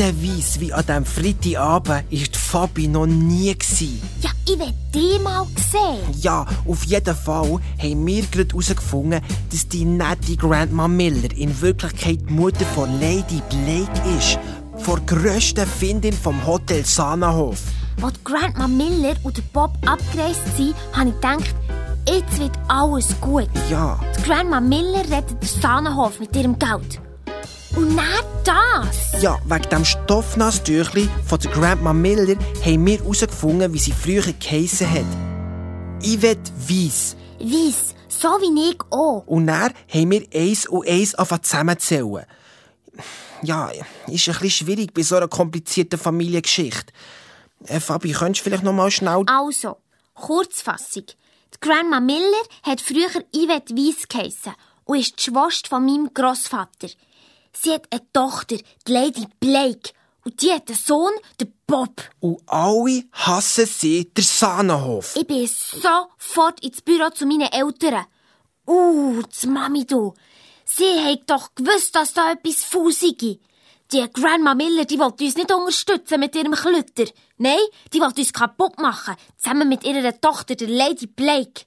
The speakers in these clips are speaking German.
Kreideweiss wie an diesem Freitagabend war die Fabi noch nie. Gewesen. Ja, ich will die mal sehen. Ja, auf jeden Fall haben wir gerade herausgefunden, dass die nette Grandma Miller in Wirklichkeit die Mutter von Lady Blake ist. Vor grössten Findin vom Hotel Sanahof. Als Grandma Miller und der Bob abgereist sind, habe ich gedacht, jetzt wird alles gut. Ja. Die Grandma Miller rettet den Sahnenhof mit ihrem Geld. Und nicht das. Ja, wegen dem Stoffnasstüchli von der Grandma Miller haben wir herausgefunden, wie sie früher geheissen hat. Yvette Weiss. Weiss, so wie ich auch. Und dann haben wir eins und eins angefangen zusammenzählen. Ja, ist ein bisschen schwierig bei so einer komplizierten Familiengeschichte. Äh, Fabi, könntest du vielleicht noch mal schnell... Also, Kurzfassung. Die Grandma Miller hat früher Yvette Weiss geheissen und ist die Schwester von meinem Grossvater. Sie hat eine Tochter, die Lady Blake. Und die hat einen Sohn, den Bob. Und alle hassen sie den Sahnenhof. Ich bin sofort ins Büro zu meinen Eltern. Uh, die Mami, du. Sie hat doch gewusst, dass da etwas Fusi gibt. Die Grandma Miller, die wollte uns nicht unterstützen mit ihrem Klütter. Nein, die wollte uns kaputt machen. Zusammen mit ihrer Tochter, der Lady Blake.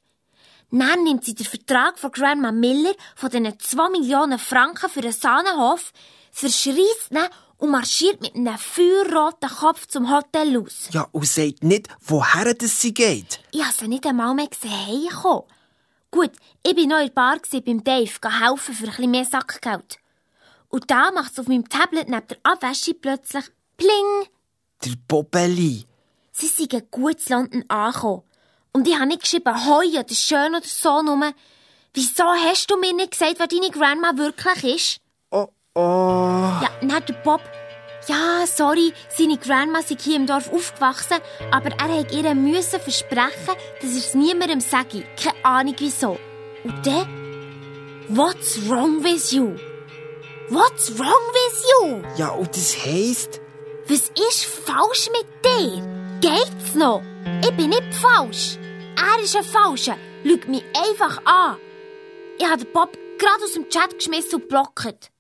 Dann nimmt sie den Vertrag von Grandma Miller von diesen 2 Millionen Franken für den Sahnenhof, verschreisst ihn und marschiert mit einem feuerroten Kopf zum Hotel aus. Ja, und sagt nicht, woher das sie geht. Ich habe sie nicht einmal mehr gesehen heimkommen. Gut, ich war noch in der Bar beim Dave, helfen für ein bisschen mehr Sackgeld. Und da macht es auf meinem Tablet neben der Abwäsche plötzlich Pling. Der Bobeli. Sie sind gut zu London angekommen. Und ich habe nicht geschrieben, hoi oder schön oder so nur. Wieso hast du mir nicht gesagt, wer deine Grandma wirklich ist? Oh, oh. Ja, dann der Bob. Ja, sorry, seine Grandma sei hier im Dorf aufgewachsen, aber er hat ihr müssen versprechen, dass er es niemandem sage. Keine Ahnung wieso. Und dann? What's wrong with you? What's wrong with you? Ja, und das heisst... Was ist falsch mit dir? Geht's noch? Ich bin nicht falsch. Er ist ein Falscher. Lügt mich einfach an. Ich habe den Bob gerade aus dem Chat geschmissen und blockt.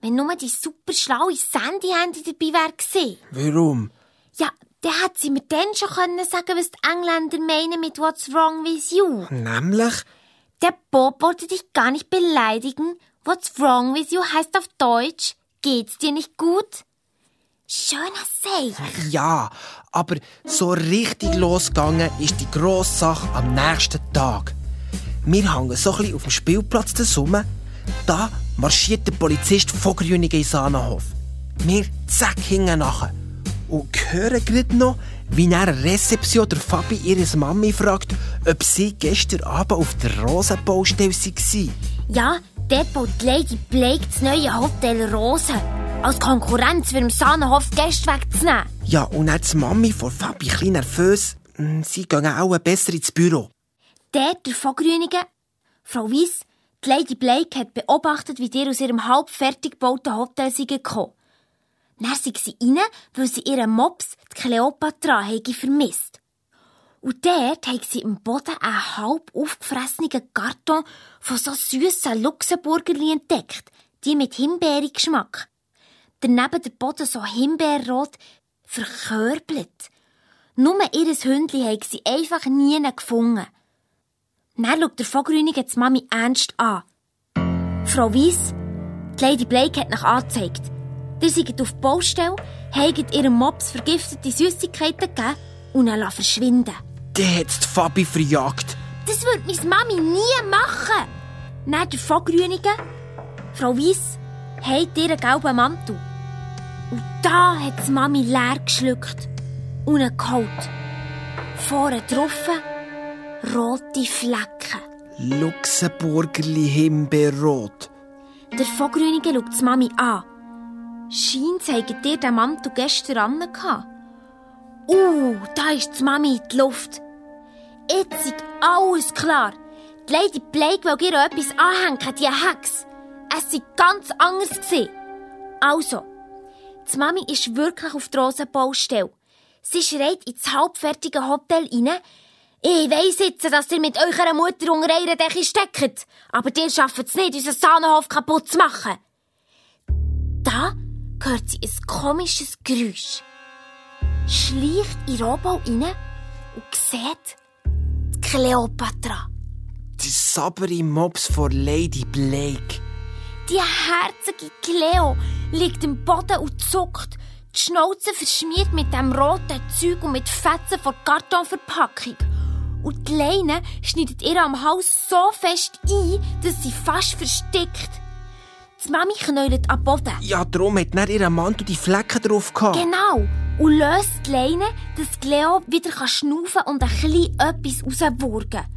Wenn nur die super schlaue Sandy-Handy dabei wäre. Warum? Ja, dann hätte sie mir dann schon können sagen was die Engländer meinen mit What's wrong with you. Nämlich? Der Bob wollte dich gar nicht beleidigen. What's wrong with you heißt auf Deutsch, geht's dir nicht gut? Schöner Seich. Ja, aber so richtig losgegangen ist die grosse Sache am nächsten Tag. Wir hängen so ein auf dem Spielplatz zusammen. Da marschiert der Polizist von Grünigen in Sahnenhof. Wir zack hinten nachher. Und hören gerade noch, wie nach der Rezeption der Fabi ihre Mami fragt, ob sie gestern Abend auf der Rosenbaustelle war. Ja, dort baut Lady Blake das neue Hotel Rosen. Als Konkurrenz für den Sahnenhof Gäste wegzunehmen. Ja, und dann die Mami von Fabi ein nervös. Hm, Sie gehen auch besser ins Büro. Dort der Vogrünigen, Frau Weiss, die Lady Blake hat beobachtet, wie die aus ihrem halb fertig gebauten Hotel sind gekommen. Dann sind sie rein, weil sie ihren Mops, die Kleopatra, hätte vermisst. Und dort haben sie im Boden einen halb aufgefressenen Karton von so süssen Luxemburgerli entdeckt, die mit Himbeergeschmack. Daneben der Boden so himbeerrot verkörbelt. Nur ihr Hündli haben sie einfach nie gefunden. Dann schaut der Vogrünige die Mami ernst an. Frau Weiss, die Lady Blake hat nach angezeigt. Ihr seid auf die Baustelle, habt ihrem Mops vergiftete Süßigkeiten gegeben und ihn verschwinden Der hat die Fabi verjagt. Das würde meine Mami nie machen. Dann der Vogrünige. Frau Weiss, hat ihren gelben Mantel. Und da hat die Mami leer geschluckt und ihn geholt. Vorne drauf rote Flecken. Luxemburgerli Himbeerrot. Der Vogrünige schaut die Mami an. Scheint, habt ihr den Mantel gestern an. Uh, da ist die Mami in die Luft. Jetzt ist alles klar. Die Lady Blake will ihr etwas anhängen, die Hex. Es war ganz anders. Also, die Mami ist wirklich auf der Rosenbaustelle. Sie schreit ins halbfertige Hotel rein. Ich weiss jetzt, dass ihr mit eurer Mutter unter einer Decke steckt. Aber ihr schafft es nicht, unseren Sahnenhof kaputt zu machen. Da hört sie ein komisches Geräusch. Schleicht in Rohbau rein und sieht die Kleopatra. Die sabbere Mops von Lady Blake. Die herzige Cleo liegt im Boden und zuckt. Die Schnauze verschmiert mit dem roten Zeug und mit Fetzen von Kartonverpackung. Und die Leine schneidet ihr am Hals so fest ein, dass sie fast verstickt. Die Mami knäulet am Boden. Ja, darum hat dann ihr Mantel die Flecken drauf gehabt. Genau. Und löst die Leine, dass Cleo wieder schnaufen und ein bisschen etwas rauswurgen.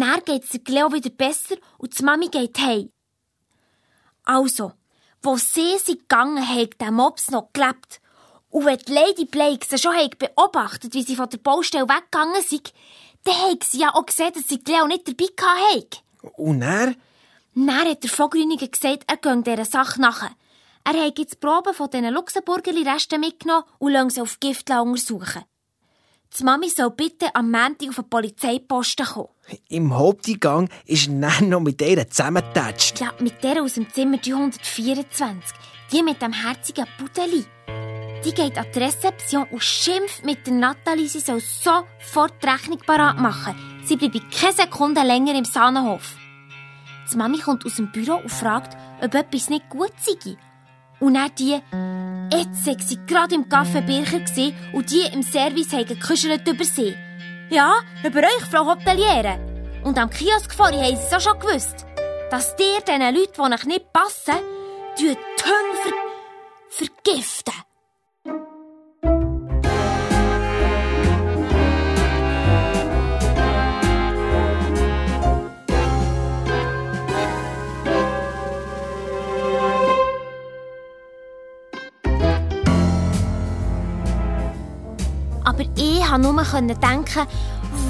Dann geht es der Cleo wieder besser und die Mami geht heim. Also, wo sie sie gegangen hat, der Mops noch gelebt. Und wenn die Lady Blake sie schon hat beobachtet, wie sie von der Baustelle weggegangen sind, dann hat sie ja auch gesehen, dass sie Cleo nicht dabei hatte. Und er? Dann hat der Vogrüniger gesagt, er gehe dieser Sache nach. Er hat jetzt die Proben von diesen Luxemburgerli-Resten mitgenommen und lässt sie auf Gift untersuchen. Die Mami soll bitte am Montag auf den Polizeiposten kommen. Im Haupteingang ist noch mit ihr zusammengetatscht. Ja, mit der aus dem Zimmer 324. Die mit dem herzigen Pudeli. Die geht an die Rezeption und schimpft mit der Nathalie, sie soll sofort die Rechnung parat machen. Sie bleibe keine Sekunde länger im Sahnenhof. Die Mami kommt aus dem Büro und fragt, ob etwas nicht gut sei. Und dann die, jetzt sei sie gerade im Café Bircher und die im Service haben gekuschelt über sie. Ja, über euch, Frau Hoteliere. Und am Kiosk vorhin haben sie es auch schon gewusst, dass dir diesen Leuten, die euch nicht passen, die Hunde ver vergiften. Ich konnte nur denken,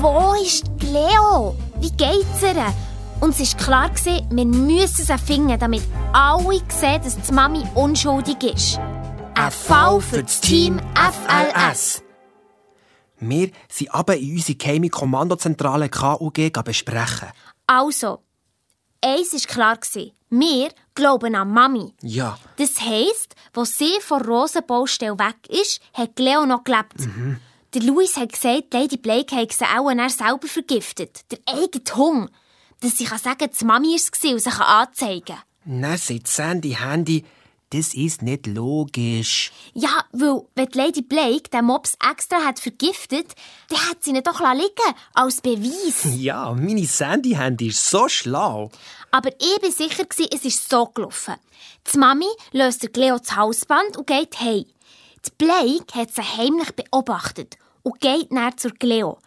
wo ist Leo? Wie geht's ihr? Und es war klar, wir müssen sie finden, damit alle sehen, dass die Mami unschuldig ist. Ein Fall für das Team FLS. Wir sind aber in unsere geheime Kommandozentrale KUG besprechen. Also, eins war klar, wir glauben an Mami. Ja. Das heisst, wo sie von Rosenbaustelle weg ist, hat Leo noch gelebt. Mhm. Der Louis hat gesagt, Lady Blake hat sie auch er selber vergiftet. Der eigene Hunger. Dass sie sagen kann, die Mami war es und sie anzeigen kann. Dann sagt Sandy Handy, das ist nicht logisch. Ja, weil, wenn Lady Blake den Mops extra hat vergiftet, dann hat sie ihn doch liegen als Beweis. Ja, meine Sandy Handy ist so schlau. Aber ich war sicher, es ist so gelaufen. Die Mami löst der Cleo das Hausband und geht heim. Die Blake hat sie heimlich beobachtet und geht näher zur Cleo.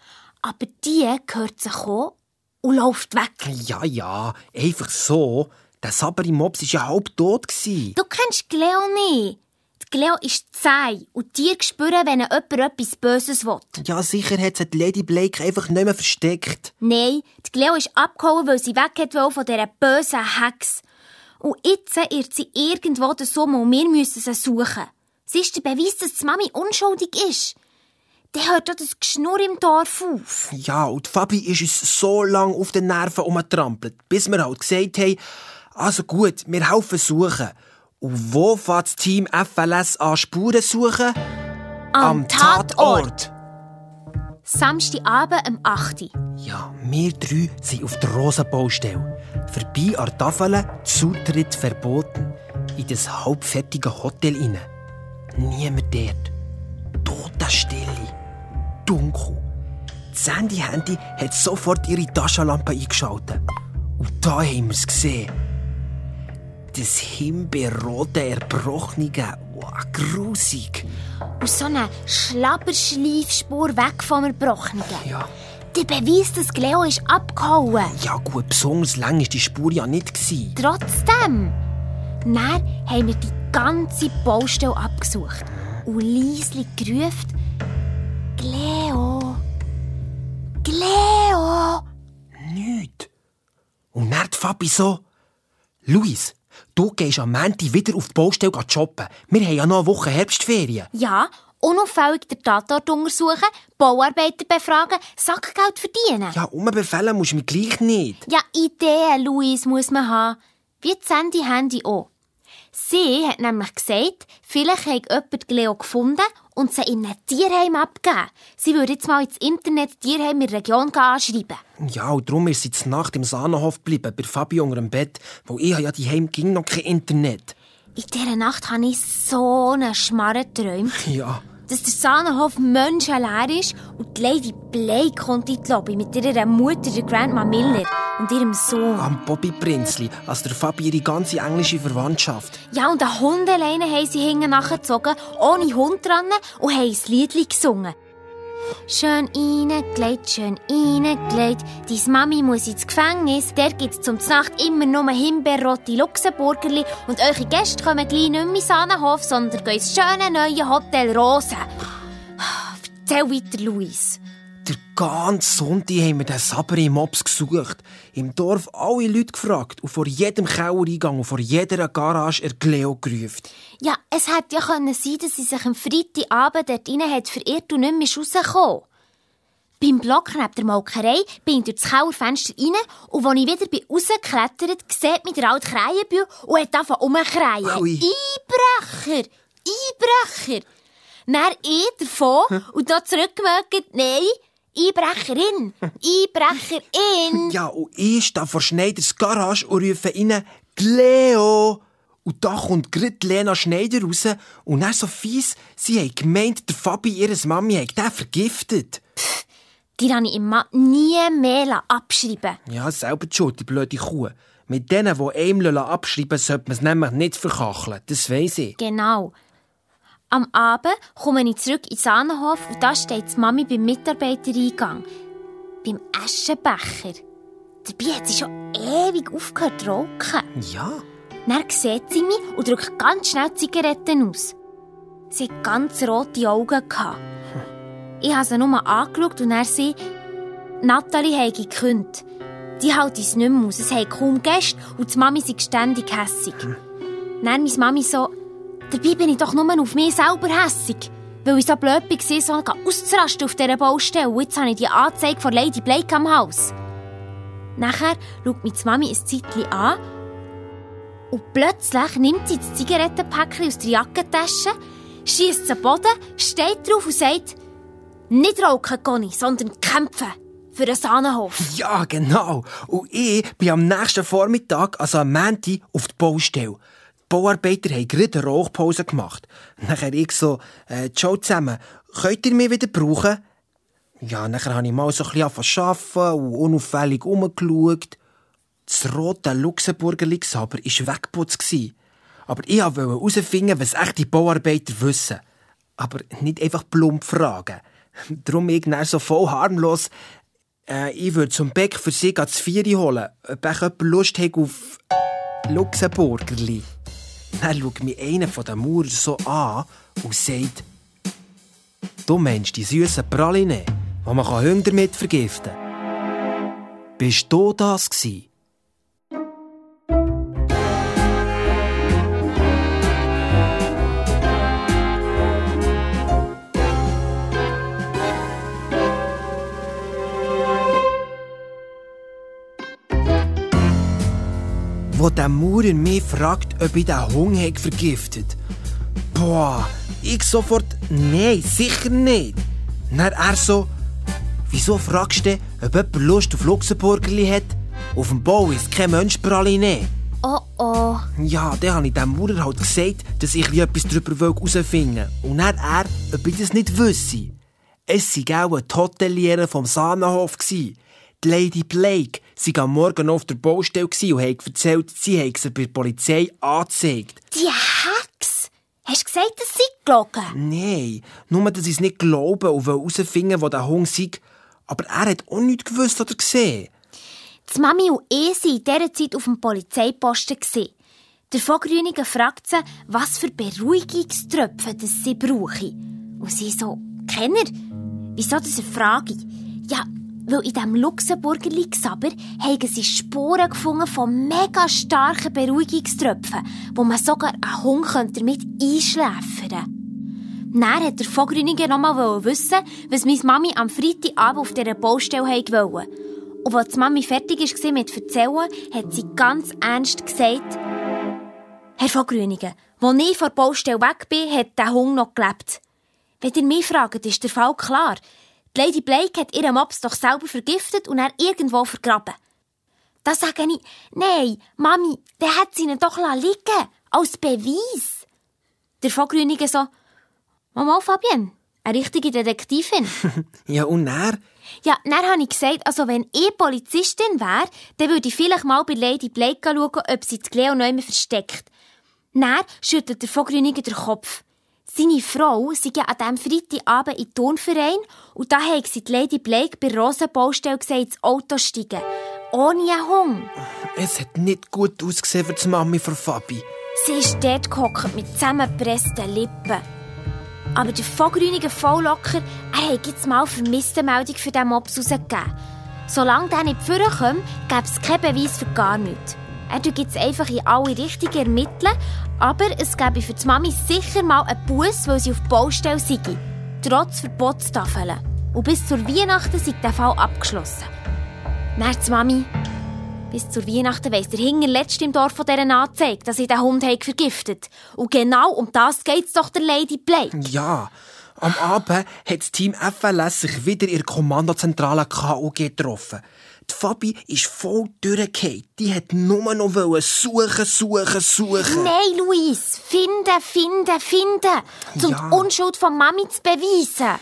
Aber die hört sie kommen und läuft weg. Ja, ja, einfach so. Der sabbere Mops war ja halb tot. Du kennst Cleo nicht. Die Cleo ist zäh und Tiere spüren, wenn jemand etwas Böses will. Ja, sicher hat sie die Lady Blake einfach nicht mehr versteckt. Nein, die Cleo ist abgehauen, weil sie weg hat von dieser bösen Hex. Und jetzt irrt sie irgendwo den Sommer und wir müssen sie suchen. Sie ist der Beweis, dass die Mami unschuldig ist. Der hört doch das Geschnurr im Dorf auf. Ja, und Fabi ist uns so lange auf den Nerven umgetrampelt, bis wir halt gesagt haben, also gut, wir helfen suchen. Und wo fährt das Team FLS an Spuren suchen? Am, Am Tatort. Samstagabend um 8 Uhr. Ja, wir drei sind auf der Rosenbaustelle. Vorbei an der Tafel, Zutritt verboten. In das halbfertige Hotel inne. Niemand dort. Totenstille. Dunkel. Das Handy-Handy hat sofort ihre Taschenlampe eingeschaltet. Und da haben wir es gesehen. Das himbeerrote, erbrochene, wow, grusig. Und so eine Schlabberschleifspur weg vom Erbrochenen. Ja. Der Beweis, dass Leo ist abgehauen. Ja gut, besonders lang war die Spur ja nicht. Gewesen. Trotzdem. Dann haben wir die ganze Baustelle abgesucht und leislich gerufen, Gleo, Gleo. Nicht. Und dann die Fabi so, Luis, du gehst am Montag wieder auf die Baustelle shoppen. Wir haben ja noch eine Woche Herbstferien. Ja, unauffällig den Tatort untersuchen, Bauarbeiter befragen, Sackgeld verdienen. Ja, umbefehlen musst du mich gleich nicht. Ja, Ideen, Luis, muss man haben. Wie das Handy Handy auch. Sie hat nämlich gesagt, vielleicht hat jemand Leo gefunden und sie in einem Tierheim abgegeben. Sie würde jetzt mal ins Internet Tierheim in der Region anschreiben. Ja, und darum ist sie zur Nacht im Sahnenhof geblieben, bei Fabi unter dem Bett, wo ich ja die Heim ging noch kein Internet. In dieser Nacht habe ich so einen Schmarren geträumt. Ja. Dass der Sahnenhof menschenleer ist und die Lady Blake kommt in die Lobby mit ihrer Mutter, der Grandma Miller, und ihrem Sohn. Am Bobby Prinzli, als der Fabi ihre ganze englische Verwandtschaft. Ja, und eine Hundeleine haben sie hinten nachgezogen, ohne Hund dran, und haben ein Lied gesungen. Schön reingelegt, schön reingelegt. Deine Mami muss ins Gefängnis. Der gibt's zum Nacht immer nur Himbeerrote Luxemburgerli. Und eure Gäste kommen gleich nicht mehr in Sahnenhof, sondern gehen ins schöne neue Hotel Rosen. Erzähl weiter, Luis. Der ganze Sonntag haben wir den Saber im Mops gesucht. Im Dorf alle Leute gefragt und vor jedem Kellereingang und vor jeder Garage er Leo gerufen. Ja, es hätte ja können sein, dass sie sich am Freitagabend dort rein hat verirrt und nicht mehr rausgekommen. Beim Block neben der Molkerei bin ich durch das Kellerfenster rein und als ich wieder bin rausgeklettert, sieht mich der alte Krähenbühl und hat angefangen umzukreien. Ui. Einbrecher! Einbrecher! Dann ich davon und da zurückgemerkt, nein, Einbrecherin! Einbrecherin! Ja, und ich stehe vor Schneiders Garage und rufe rein, Leo! Und da kommt gerade Lena Schneider raus und dann so fies, sie hat gemeint, der Fabi, ihres Mami, hat den vergiftet. Die habe ich immer nie mehr abschreiben Ja, selber die schuld, die blöde Kuh. Mit denen, die einem abschreiben sollte man es nämlich nicht verkacheln. Das weiss ich. Genau. Am Abend komme ich zurück in den Sahnenhof und da steht die Mami beim Mitarbeitereingang. Beim Aschenbecher. Dabei hat sie schon ewig aufgehört zu rauchen. Ja. Dann sieht sie mich und drückt ganz schnell Zigaretten aus. Sie hat ganz rote Augen. Gehabt. Ich habe sie nur angeschaut und er sie, Nathalie habe gekündigt. Die hält es nicht mehr aus. Es haben kaum Gäste und die Mami ist ständig hässig. Dann meine Mami so, dabei bin ich doch nur auf mich selber hässig. Weil ich so blöd war, so auszurasten auf dieser Baustelle. Und jetzt habe ich die Anzeige von Lady Blake am Haus. Nachher schaut mich die Mami ein Zeitchen an und plötzlich nimmt sie das Zigarettenpäckchen aus der Jackentasche, schießt es am Boden, steht drauf und sagt, nicht rauchen, Conny, sondern kämpfen. Für den Sahnenhof. Ja, genau. Und ich bin am nächsten Vormittag, also am Montag, auf die Baustelle. Bauarbeiter haben gerade eine Rauchpause gemacht. Nachher ich so, äh, ciao zusammen, könnt ihr mich wieder brauchen? Ja, nachher habe ich mal so ein bisschen angefangen zu arbeiten und unauffällig umgeschaut. Das rote Luxemburgerli aber war weggeputzt. Aber ich wollte herausfinden, was echte Bauarbeiter wissen. Aber nicht einfach plump fragen. Darum ich so voll harmlos, äh, ich würde zum Beck für sie das Vieri holen. Ob ich Lust hat auf Luxemburgerli. Dann schaut mich einer von den Mauern so an und sagt, du meinst die süßen Praline, die man Hunger damit vergiften kann. Bist du das gewesen? Wo der Maurer mich fragt, ob ich den Hunger habe vergiftet. Boah, ich sofort, nein, sicher nicht. Dann er so, wieso fragst du, ob jemand Lust auf Luxemburgerli hat? Auf dem Bau ist kein Mensch Praline. Oh oh. Ja, dann habe ich dem Maurer halt gesagt, dass ich etwas darüber herausfinden will. Und dann er, ob ich das nicht wüsste. Es war auch ein Hotelier vom Sahnenhof. Die Lady Blake sie am Morgen auf der Baustelle und hat erzählt, sie habe sie bei der Polizei angezeigt. Die Hex! Hast du gesagt, dass sie gelogen? Nein, nur, dass ich es nicht glauben und herausfinden wo der Hund sei. Aber er hat auch nichts gewusst oder gesehen. Die Mami und ich waren in dieser Zeit auf dem Polizeiposten. Der Vogrüniger fragt sie, was für Beruhigungströpfe das sie brauchen. Und sie so, Kenner? Wieso diese Frage? Ja, weil in diesem Luxemburgerli Gsaber haben sie Spuren gefunden von mega starken Beruhigungströpfen, wo man sogar einen Hund damit einschläfern könnte. Dann hat der Vogrüniger noch mal wissen, was meine Mami am Freitagabend auf dieser Baustelle wollte. Und als die Mami fertig war mit Erzählen, hat sie ganz ernst gesagt, Herr von Grüningen, als ich von der Baustelle weg bin, hat der Hund noch gelebt. Wenn ihr mich fragt, ist der Fall klar. Die Lady Blake hat ihren Mops doch selber vergiftet und er irgendwo vergraben. Da sage ich, nein, Mami, der hat sie ihn doch liegen Als Beweis. Der von Grüningen so, Mama Fabienne, eine richtige Detektivin. ja, und er? Ja, dann habe ich gesagt, also wenn ich Polizistin wäre, dann würde ich vielleicht mal bei Lady Blake schauen, ob sie die Cleo noch immer versteckt. Dann schüttelt der Vogrüniger den Kopf. Seine Frau sei ja an diesem Freitagabend in den Turnverein und da hat sie die Lady Blake bei Rosenbaustelle gesagt, ins Auto steigen. Ohne einen Hund. Es hat nicht gut ausgesehen für die Mami von Fabi. Sie ist dort gehockt mit zusammengepressten Lippen. Aber der Vogrüniger Volllocker, er hat jetzt mal vermisste Meldung für diesen Mops rausgegeben. Solange der nicht vorkommt, gäbe es keinen Beweis für gar nichts. Er tut jetzt einfach in alle Richtungen ermitteln, aber es gäbe für die Mami sicher mal einen Bus, weil sie auf die Baustelle sei. Trotz Verbotstafeln. Und bis zur Weihnachten sei der Fall abgeschlossen. Dann die Mami. Bis zur Weihnachten weiss der Hingerletzte im Dorf von dieser Anzeige, dass sie den Hund vergiftet Und genau um das geht's doch der Lady Blake. Ja. Am Abend hat das Team FLS sich wieder in der Kommandozentrale KUG getroffen. Die Fabi ist voll durchgefallen. Die hat nur noch suchen, suchen, suchen. Nein, Luis. Finden, finden, finden. Um ja. die Unschuld von Mami zu beweisen.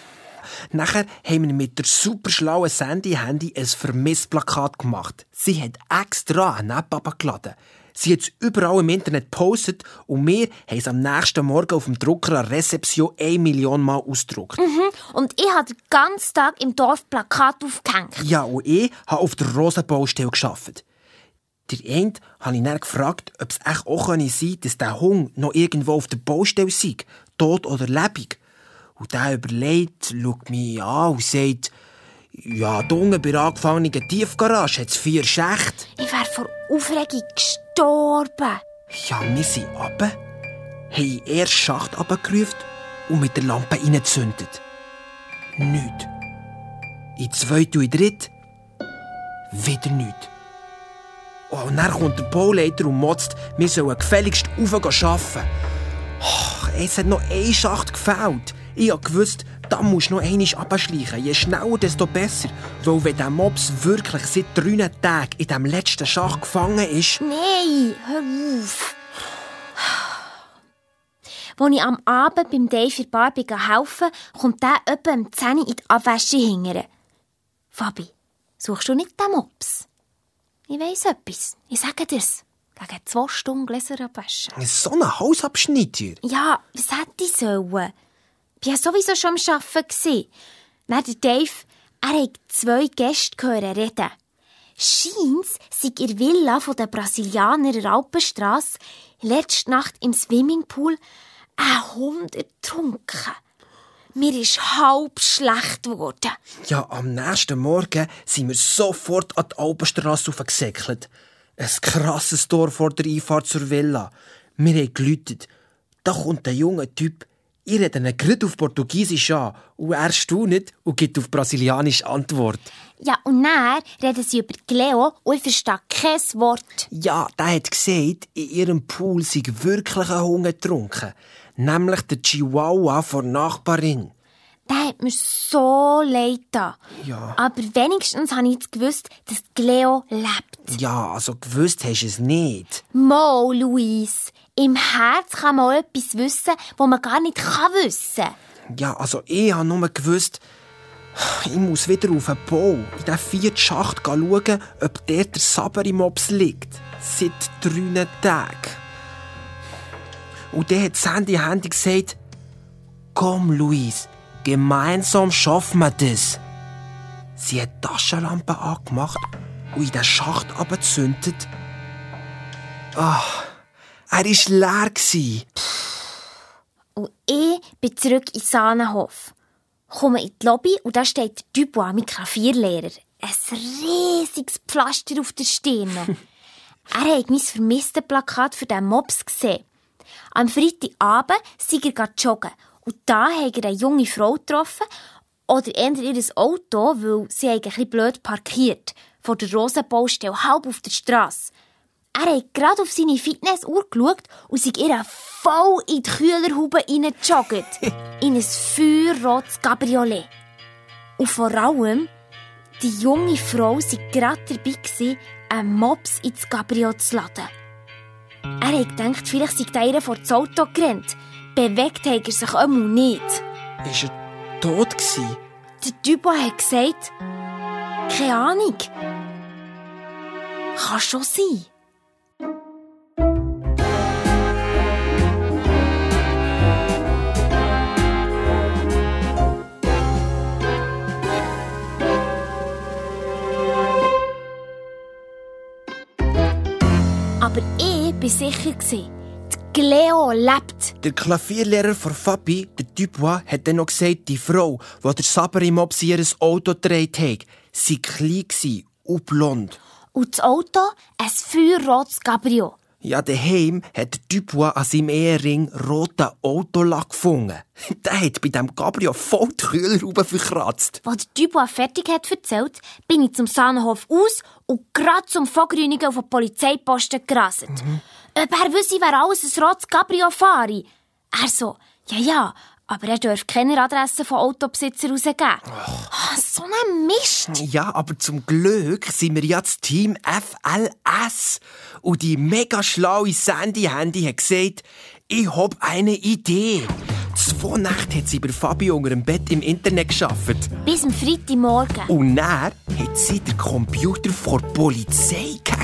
Nachher haben wir mit der super schlauen Sandy-Handy ein Vermissplakat gemacht. Sie hat extra einen App abgeladen. Sie hat es überall im Internet gepostet und wir haben es am nächsten Morgen auf dem Drucker an Rezeption eine Million Mal ausgedruckt. Mhm. Und ich habe den ganzen Tag im Dorf Plakat aufgehängt. Ja, und ich habe auf der Rosenbaustelle gearbeitet. Der eine habe ich dann gefragt, ob es echt auch sein könnte, dass der Hund noch irgendwo auf der Baustelle sei, tot oder lebendig. Und der überlegt, schaut mich an und sagt, ja, da unten bei der angefangenen Tiefgarage hat es vier Schächte. Ich wäre vor Aufregung gestorben. Ja, wir sind runter, haben ersten Schacht runtergerufen und mit der Lampe reingezündet. Nichts. In zweiten und dritten wieder nichts. Oh, und dann kommt der Bauleiter und motzt, wir sollen gefälligst raufgehen arbeiten. Oh, es hat noch ein Schacht gefällt. Ich wusste, da musst du noch einmal abschleichen. Je schneller, desto besser. Weil wenn der Mops wirklich seit drei Tagen in diesem letzten Schach gefangen ist... Nein, hör auf. Als ich am Abend beim Dave in Barbie helfen kommt der etwa um 10 Uhr in die Abwäsche hingern. Fabi, suchst du nicht den Mops? Ich weiss etwas. Ich sage dir's. Gegen zwei Stunden Gläser abwaschen. So ein Hausabschnitt hier? Ja, was hätte ich sollen? Ich war sowieso schon am Arbeiten. Dann der Dave, er hat zwei Gäste gehört reden. Scheins sei ihr Villa von den Brasilianer der Alpenstrasse letzte Nacht im Swimmingpool ein Hund ertrunken. Mir ist halb schlecht geworden. Ja, am nächsten Morgen sind wir sofort an die Alpenstrasse aufgesäckelt. Ein krasses Tor vor der Einfahrt zur Villa. Wir haben geläutet. Da kommt ein junger Typ ich rede ihn gerade auf Portugiesisch an und er staunt und gibt auf Brasilianisch Antwort. Ja, und dann reden sie über Cleo und ich verstehe kein Wort. Ja, der hat gesagt, in ihrem Pool sei wirklich ein Hunger getrunken. Nämlich der Chihuahua von Nachbarin. Der hat mir so leid da. Ja. Aber wenigstens habe ich jetzt gewusst, dass Cleo lebt. Ja, also gewusst hast du es nicht. Mo, Luis. Im Herz kann man etwas wissen, was man gar nicht kann wissen Ja, also ich habe nur gewusst, ich muss wieder auf den Bau, in den vierten Schacht schauen, ob dort der Saberi-Mops liegt. Seit drei Tagen. Und dann hat Sandy Handy gesagt, komm, Luis, gemeinsam schaffen wir das. Sie hat die Taschenlampe angemacht und in den Schacht abgezündet. Ach. Er war leer. Und ich bin zurück in Sahnenhof. Komme in die Lobby und da steht Dubois, mein Klavierlehrer. Ein riesiges Pflaster auf der Stirn. er hat mein vermisstes Plakat für den Mops gesehen. Am Freitagabend sei er joggen und da hat er eine junge Frau getroffen oder eher ihr Auto, weil sie ein bisschen blöd parkiert vor der Rosenbaustelle halb auf der Straße. Er hat gerade auf seine Fitnessuhr geschaut und sich ihr voll in die Kühlerhaube reingejoggt. in ein feuerrotes Cabriolet. Und vor allem, die junge Frau war gerade dabei, gewesen, einen Mops ins Cabrio zu laden. Er hat gedacht, vielleicht sei der ihr vor das Auto gerannt. Bewegt hat er sich einmal nicht. Ist er tot gewesen? Der Typ hat gesagt, keine Ahnung. Kann schon sein. Ich war sicher, gewesen, die Cleo lebt. Der Klavierlehrer von Fabi, der Dubois, hat dann noch gesagt, die Frau, die der Saber im Mops ihr Auto gedreht hat, sei klein und blond. Und das Auto ein feuerrotes Cabrio. Ja, daheim hat der Dubois an seinem Ehering roten Autolack gefunden. Der hat bei dem Cabrio voll die Kühlerhaube verkratzt. Als Dubois fertig hat erzählt, bin ich zum Sahnenhof aus und gerade zum Vogrünigen auf den Polizeiposten gerasset. Ob er wüsste, wer alles ein rotes Cabrio fahre. Er so, ja, ja, aber er darf keine Adresse von Autobesitzer rausgeben. Ah, so ein Mist. Ja, aber zum Glück sind wir ja das Team FLS. Und die mega schlaue Sandy-Handy hat gesagt, ich hab eine Idee. Zwei Nächte hat sie bei Fabi unter dem Bett im Internet geschafft. Bis am Freitagmorgen. Und dann hat sie den Computer vor der Polizei gehackt.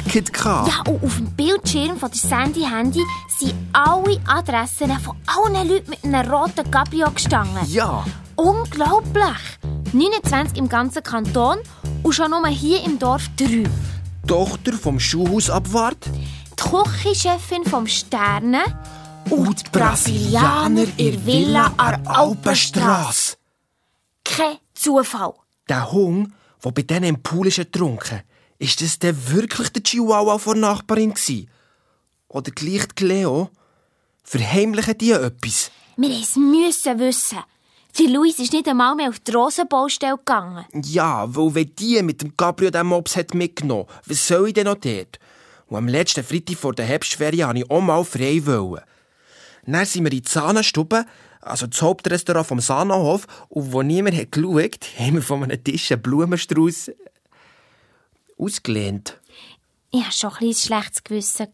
Ja, und auf dem Bildschirm von der Sandy-Handy sind alle Adressen von allen Leuten mit einem roten Cabrio gestanden. Ja. Unglaublich! 29 im ganzen Kanton und schon nur hier im Dorf drei. Die Tochter vom Schuhhausabwart Die Küchenchefin vom Sterne und die Brasilianer in Villa an Alpenstrasse. Kein Zufall. Der Hund, der bei denen im Pool ist ertrunken, ist das denn wirklich der Chihuahua von der Nachbarin gsi? Oder gleich die Cleo? Verheimlichen die etwas? Wir müssen wissen. Der Luis ist nicht einmal mehr auf die Rosenbaustelle gegangen. Ja, weil wenn die mit dem Gabriel den Mops hat mitgenommen, was soll ich denn noch dort? Und am letzten Freitag vor der Herbstferien wollte ich auch mal frei. Wollen. Dann sind wir in die Zahnstube, also das Hauptrestaurant vom Sahnenhof, und wo niemand hat geschaut, haben wir von einem Tisch einen Blumenstrauß ausgelehnt. Ich hatte schon ein schlechtes Gewissen.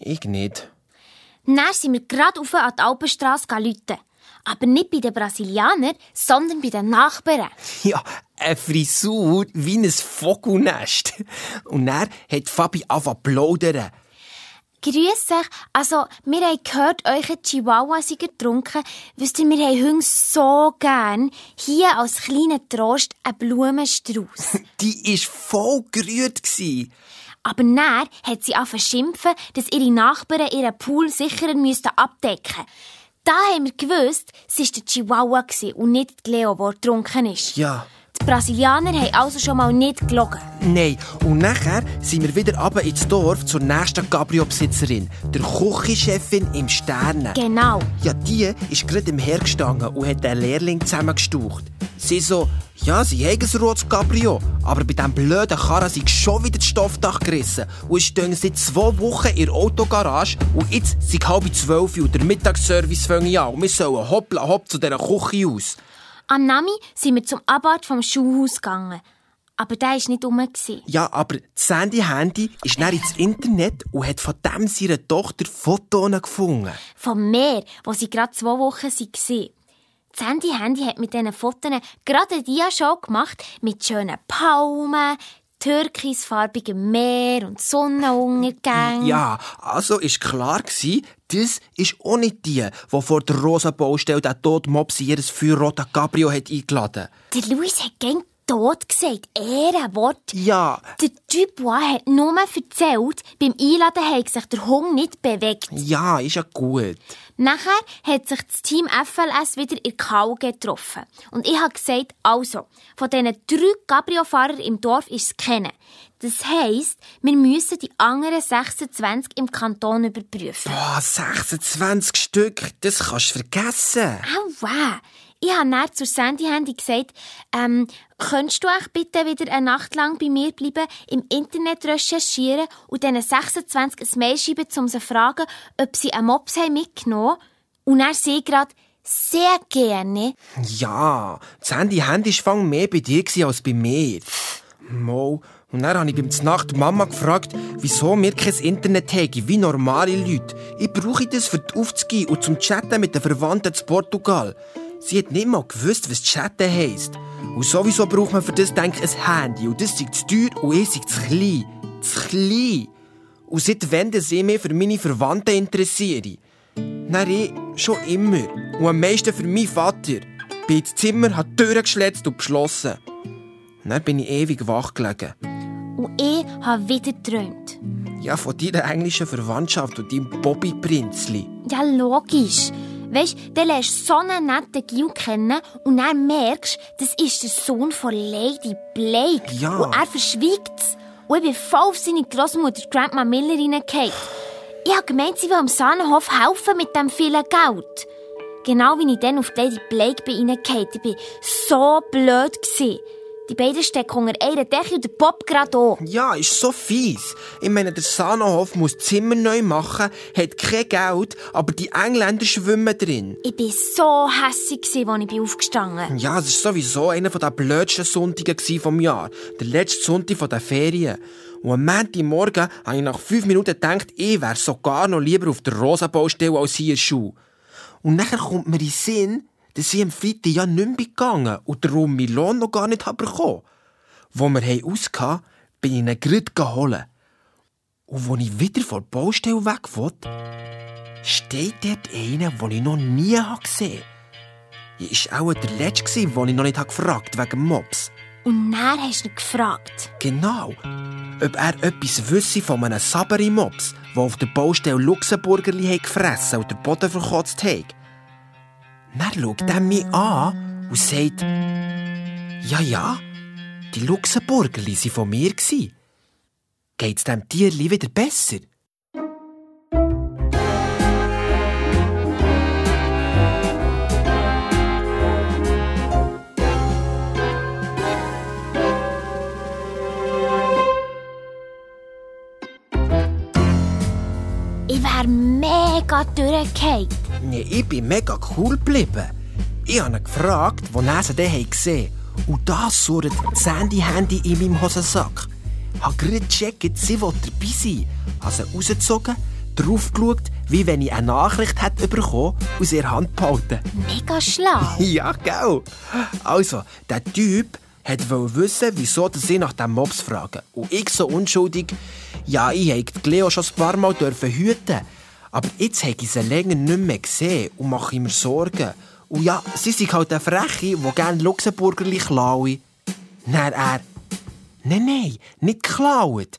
Ich nicht. Dann sind wir gerade auf an die Alpenstrasse läuten. Aber nicht bei den Brasilianern, sondern bei den Nachbarn. Ja, eine Frisur wie ein Vogelnest. Und dann hat Fabi angefangen zu plaudern. Grüß euch. Also, wir haben gehört, eure Chihuahua sind getrunken. Wisst ihr, wir haben Hunde so gern. Hier als kleiner Trost ein Blumenstrauß. Die war voll gerührt. gewesen. Aber dann hat sie angefangen schimpfen, dass ihre Nachbarn ihren Pool sicherer müssten abdecken Da haben wir gewusst, es war der Chihuahua und nicht die Leo, die getrunken ist. Ja. Die Brasilianer haben also schon mal nicht gelogen. Nein, und nachher sind wir wieder runter ins Dorf zur nächsten Cabrio-Besitzerin, der Küchenchefin im Sterne. Genau. Ja, die ist gerade im Hergestanden und hat den Lehrling zusammengestaucht. Sie so, ja, sie haben ein rotes Cabrio, aber bei diesem blöden Karren sind schon wieder das Stoffdach gerissen und stehen seit zwei Wochen in der Autogarage und jetzt sind halb zwölf und der Mittagsservice fängt an und wir sollen hoppla hopp zu dieser Küche aus. Am Nami sind wir zum Abort vom Schuhhaus gegangen. Aber der war nicht rum. Ja, aber das Sandy-Handy ist dann ins Internet und hat von dem seiner Tochter Fotos gefunden. Vom Meer, wo sie gerade zwei Wochen waren. Das Handy-Handy hat mit diesen Fotos gerade eine Dia-Show gemacht mit schönen Palmen, türkisfarbigem Meer und Sonnenuntergängen. Ja, also ist klar gewesen, das ist auch nicht die, die vor der Rosenbaustelle den toten Mops in ihr feuerroten Cabrio hat eingeladen. Der Luis hat gern tot gesagt. Ehrenwort. Ja, Der Dubois hat nur erzählt, beim Einladen hat sich der Hund nicht bewegt. ja, ist ja gut. Nachher hat sich das Team FLS wieder in Kau getroffen. Und ich habe gesagt, also, von diesen drei Cabrio-Fahrern im Dorf ist es kennen. Das heisst, wir müssen die anderen 26 im Kanton überprüfen. Boah, 26 Stück, das kannst du vergessen. Aua! Ich habe dann zur Sandy-Handy gesagt, ähm, könntest du auch bitte wieder eine Nacht lang bei mir bleiben, im Internet recherchieren und diesen 26 ein Mail schreiben, um sie zu fragen, ob sie einen Mops haben mitgenommen haben? Und er sie gerade, sehr gerne. Ja, das Handy-Handy war mehr bei dir als bei mir. Mo, und dann habe ich beim Nacht Mama gefragt, wieso wir kein Internet haben, wie normale Leute. Ich brauche das für die Aufzugehen und zum Chatten mit den Verwandten zu Portugal. Sie hat nicht mal gewusst, was Chatten heisst. Und sowieso braucht man für das, denke ich, ein Handy. Und das ist zu teuer und ich sei zu klein. Zu klein. Und seit wann ich mich für meine Verwandten interessiere. Nein, ich schon immer. Und am meisten für meinen Vater. Bin ins Zimmer, hat die Türen geschletzt und beschlossen. Und dann bin ich ewig wach gelegen. Und ich habe wieder geträumt. Ja, von deiner englischen Verwandtschaft und deinem Bobby-Prinzli. Ja, logisch. Weisst, dann lernst du so einen netten Gil kennen und dann merkst das ist der Sohn von Lady Blake. Ja. Und er verschweigt es. Und ich bin voll auf seine Großmutter Grandma Miller reingefallen. Ich habe gemeint, sie will am Sahnenhof helfen mit dem vielen Geld. Genau wie ich dann auf Lady Blake gefallen. Ich war so blöd. Gewesen. Die beiden stecken unter einer Decke und der Bob gerade auch. Ja, ist so fies. Ich meine, der Sahnenhof muss Zimmer neu machen, hat kein Geld, aber die Engländer schwimmen drin. Ich war so hässlich, als ich aufgestanden bin. Ja, es war sowieso einer der blödsten Sonntage vom Jahr. Der letzte Sonntag der Ferien. Und am Montagmorgen habe ich nach fünf Minuten gedacht, ich wäre sogar noch lieber auf der Rosa-Baustelle als hier in Schuh. Und nachher kommt mir in den Sinn, dass ich am Freitag ja nicht mehr gegangen und darum meinen Lohn noch gar nicht bekommen Wo wir haben bin ich ihn gerade geholt. Und als ich wieder von der Baustelle weg wollte, steht dort einer, den ich noch nie gesehen habe. Er war auch der Letzte, den ich noch nicht gefragt habe, wegen Mops. Und dann hast du ihn gefragt. Genau. Ob er etwas wüsste von einem Saberi-Mops, der auf der Baustelle Luxemburgerli gefressen und den Boden verkotzt hat. Dann schaut er mich an und sagt, ja, ja, die Luxemburgerli waren von mir. Geht's dem Tierli wieder besser? Ich wäre mega durchgefallen. Ich bin mega cool geblieben. Ich habe ihn gefragt, wo er dann gesehen hat. Und das surrt das Handy-Handy in meinem Hosensack. Ich habe gerade gecheckt, sie will dabei sein. Habe sie rausgezogen, drauf geschaut, wie wenn ich eine Nachricht hätte bekommen aus ihrer Hand behalten. Mega schlau. Ja, gell. Also, der Typ wollte wissen, wieso sie nach dem Mops fragen. Und ich so unschuldig, ja, ich durfte Leo schon ein paar Mal hüten. Aber jetzt habe ich sie länger nicht mehr gesehen und mache mir Sorgen. Und ja, sie sind halt eine Freche, die gerne Luxemburgerli klaue. Nein, er... Nein, nein, nicht geklaut.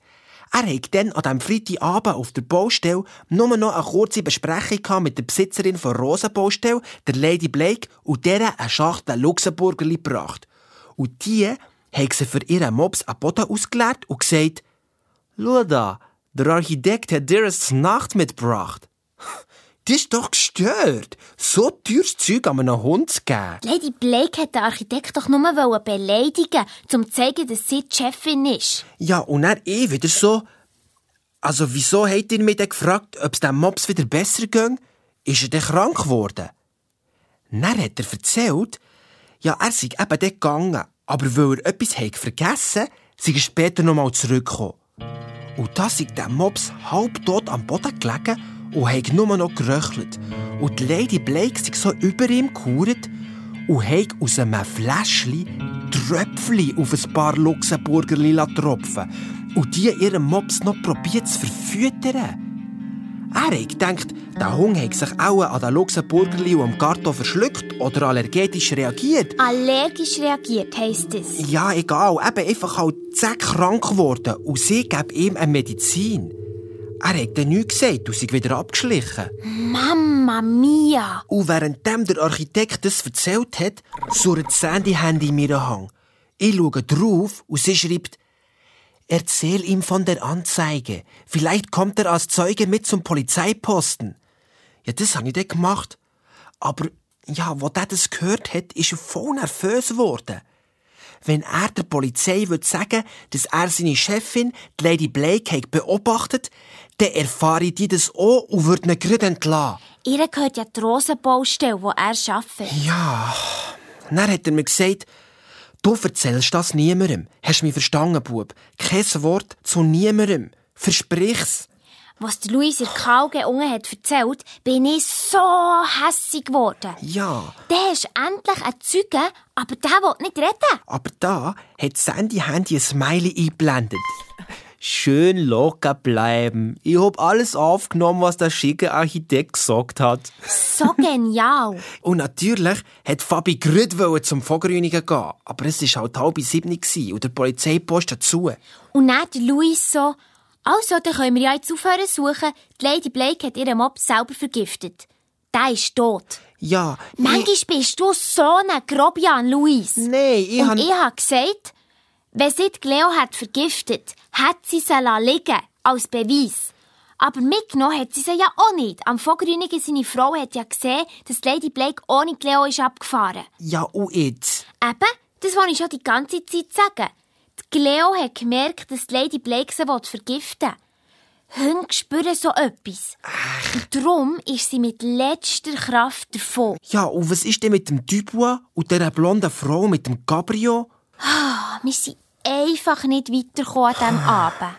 Er hatte dann an diesem Freitagabend auf der Baustelle nur noch eine kurze Besprechung mit der Besitzerin von Rosenbaustelle, der Lady Blake, und der eine Schachtel Luxemburgerli gebracht. Und die haben sie für ihren Mops einen Boden ausgeleert und gesagt, Schau da, der Architekt hat dir eine Nacht mitgebracht. Das ist doch gestört, so teures Zeug an einem Hund zu geben. Lady Blake hat den Architekt doch nur beleidigen um zu zeigen, dass sie die Chefin ist. Ja, und er eh wieder so... Also, wieso hat ihr mich dann gefragt, ob es dem Mops wieder besser ging? Ist er denn krank geworden? Dann hat er erzählt, ja, er sei eben dort gegangen, aber weil er etwas hat vergessen sei er später nochmal zurückgekommen. Und da sei der Mops halb tot am Boden gelegen und hat nur noch geröchelt. Und die Lady Blake sei so über ihm gehauert und hat aus einem Fläschchen Tröpfchen auf ein paar Luxemburgerli tropfen und die ihren Mops noch probiert zu verfüttern. Er hat gedacht, der Hund hat sich auch an den Luxemburgerli und am Karton verschluckt oder allergisch reagiert. Allergisch reagiert heisst es? Ja, egal. Eben einfach halt zack krank geworden und sie geben ihm eine Medizin. Er hat dann nichts gesagt und sich wieder abgeschlichen. Mama mia! Und währenddem der Architekt das erzählt hat, surrt Sandy Handy in mir Hang. Ich schaue drauf und sie schreibt, Erzähl ihm von der Anzeige. Vielleicht kommt er als Zeuge mit zum Polizeiposten. Ja, das habe ich dann gemacht. Aber Ja, wo der das gehört hat, ist er voll nervös geworden. Wenn er der Polizei würde sagen, dass er seine Chefin, die Lady Blake, hat beobachtet, dann erfahre die das auch und würde ihn gerade entlassen. Ihr gehört ja die Rosenbaustelle, wo er arbeitet. Ja, dann hat er mir gesagt, du erzählst das niemandem. Hast du mich verstanden, Bub? Kein Wort zu niemandem. Versprich's. Was der Luis in Kalge unten hat erzählt, bin ich so hässig geworden. Ja, Der hast endlich einen Zeuge, aber der will nicht reden. aber da hat Sandy Handy ein Smiley eingeblendet. Schön locker bleiben. Ich hab alles aufgenommen, was der schicke Architekt gesagt hat. So genial. Und natürlich hat Fabi wollen zum Vorgrünigen gehen. Aber es war halt halb sieben und der Polizeipost dazu. Und dann der Luis so, also, dann können wir ja jetzt aufhören suchen. Die Lady Blake hat ihren Mob selber vergiftet. Der ist tot. Ja, ich... Manchmal bist du so ein Grobian, Luis. Nein, ich Und han... ich habe gesagt, wenn sie Cleo hat vergiftet, hat sie sie liegen als Beweis. Aber mitgenommen hat sie sie ja auch nicht. Am Vorgrünigen seine Frau hat ja gesehen, dass Lady Blake ohne Cleo ist abgefahren. Ja, und jetzt? Eben, das wollte ich schon die ganze Zeit sagen. Die Cleo hat gemerkt, dass Lady Blake sie vergiften will. Hunde spüren so etwas. Und darum ist sie mit letzter Kraft davon. Ja, und was ist denn mit dem Dubois und der blonden Frau mit dem Cabrio? Wir sind einfach nicht weitergekommen an diesem Abend.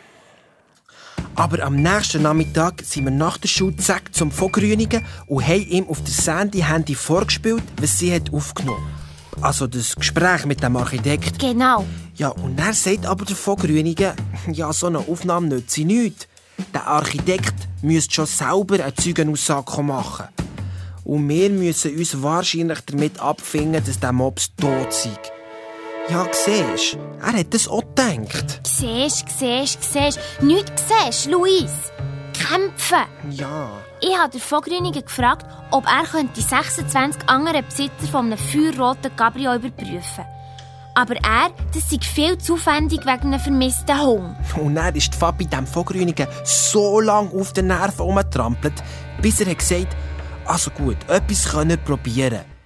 Aber am nächsten Nachmittag sind wir nach der Schule zack zum Vorgrünigen und haben ihm auf der Sandy Handy vorgespielt, was sie hat aufgenommen. Also das Gespräch mit dem Architekt. Genau. Ja, und er sagt aber der Vorgrünigen, ja, so eine Aufnahme nützt nichts. Der Architekt müsste schon selber eine Zeugenaussage machen. Und wir müssen uns wahrscheinlich damit abfinden, dass der Mops tot sei. Ja, siehst er hat das auch gedacht. Siehst, siehst, siehst. Nichts siehst, Luis. Kämpfen. Ja. Ich habe den Vogrünigen gefragt, ob er könnte die 26 anderen Besitzer von einem feuerroten Cabrio überprüfen Aber er, das sei viel zu aufwendig wegen einem vermissten Hund. Und dann ist die Fabi dem Vogrünigen so lang auf den Nerven umgetrampelt, bis er hat gesagt also gut, etwas können wir probieren.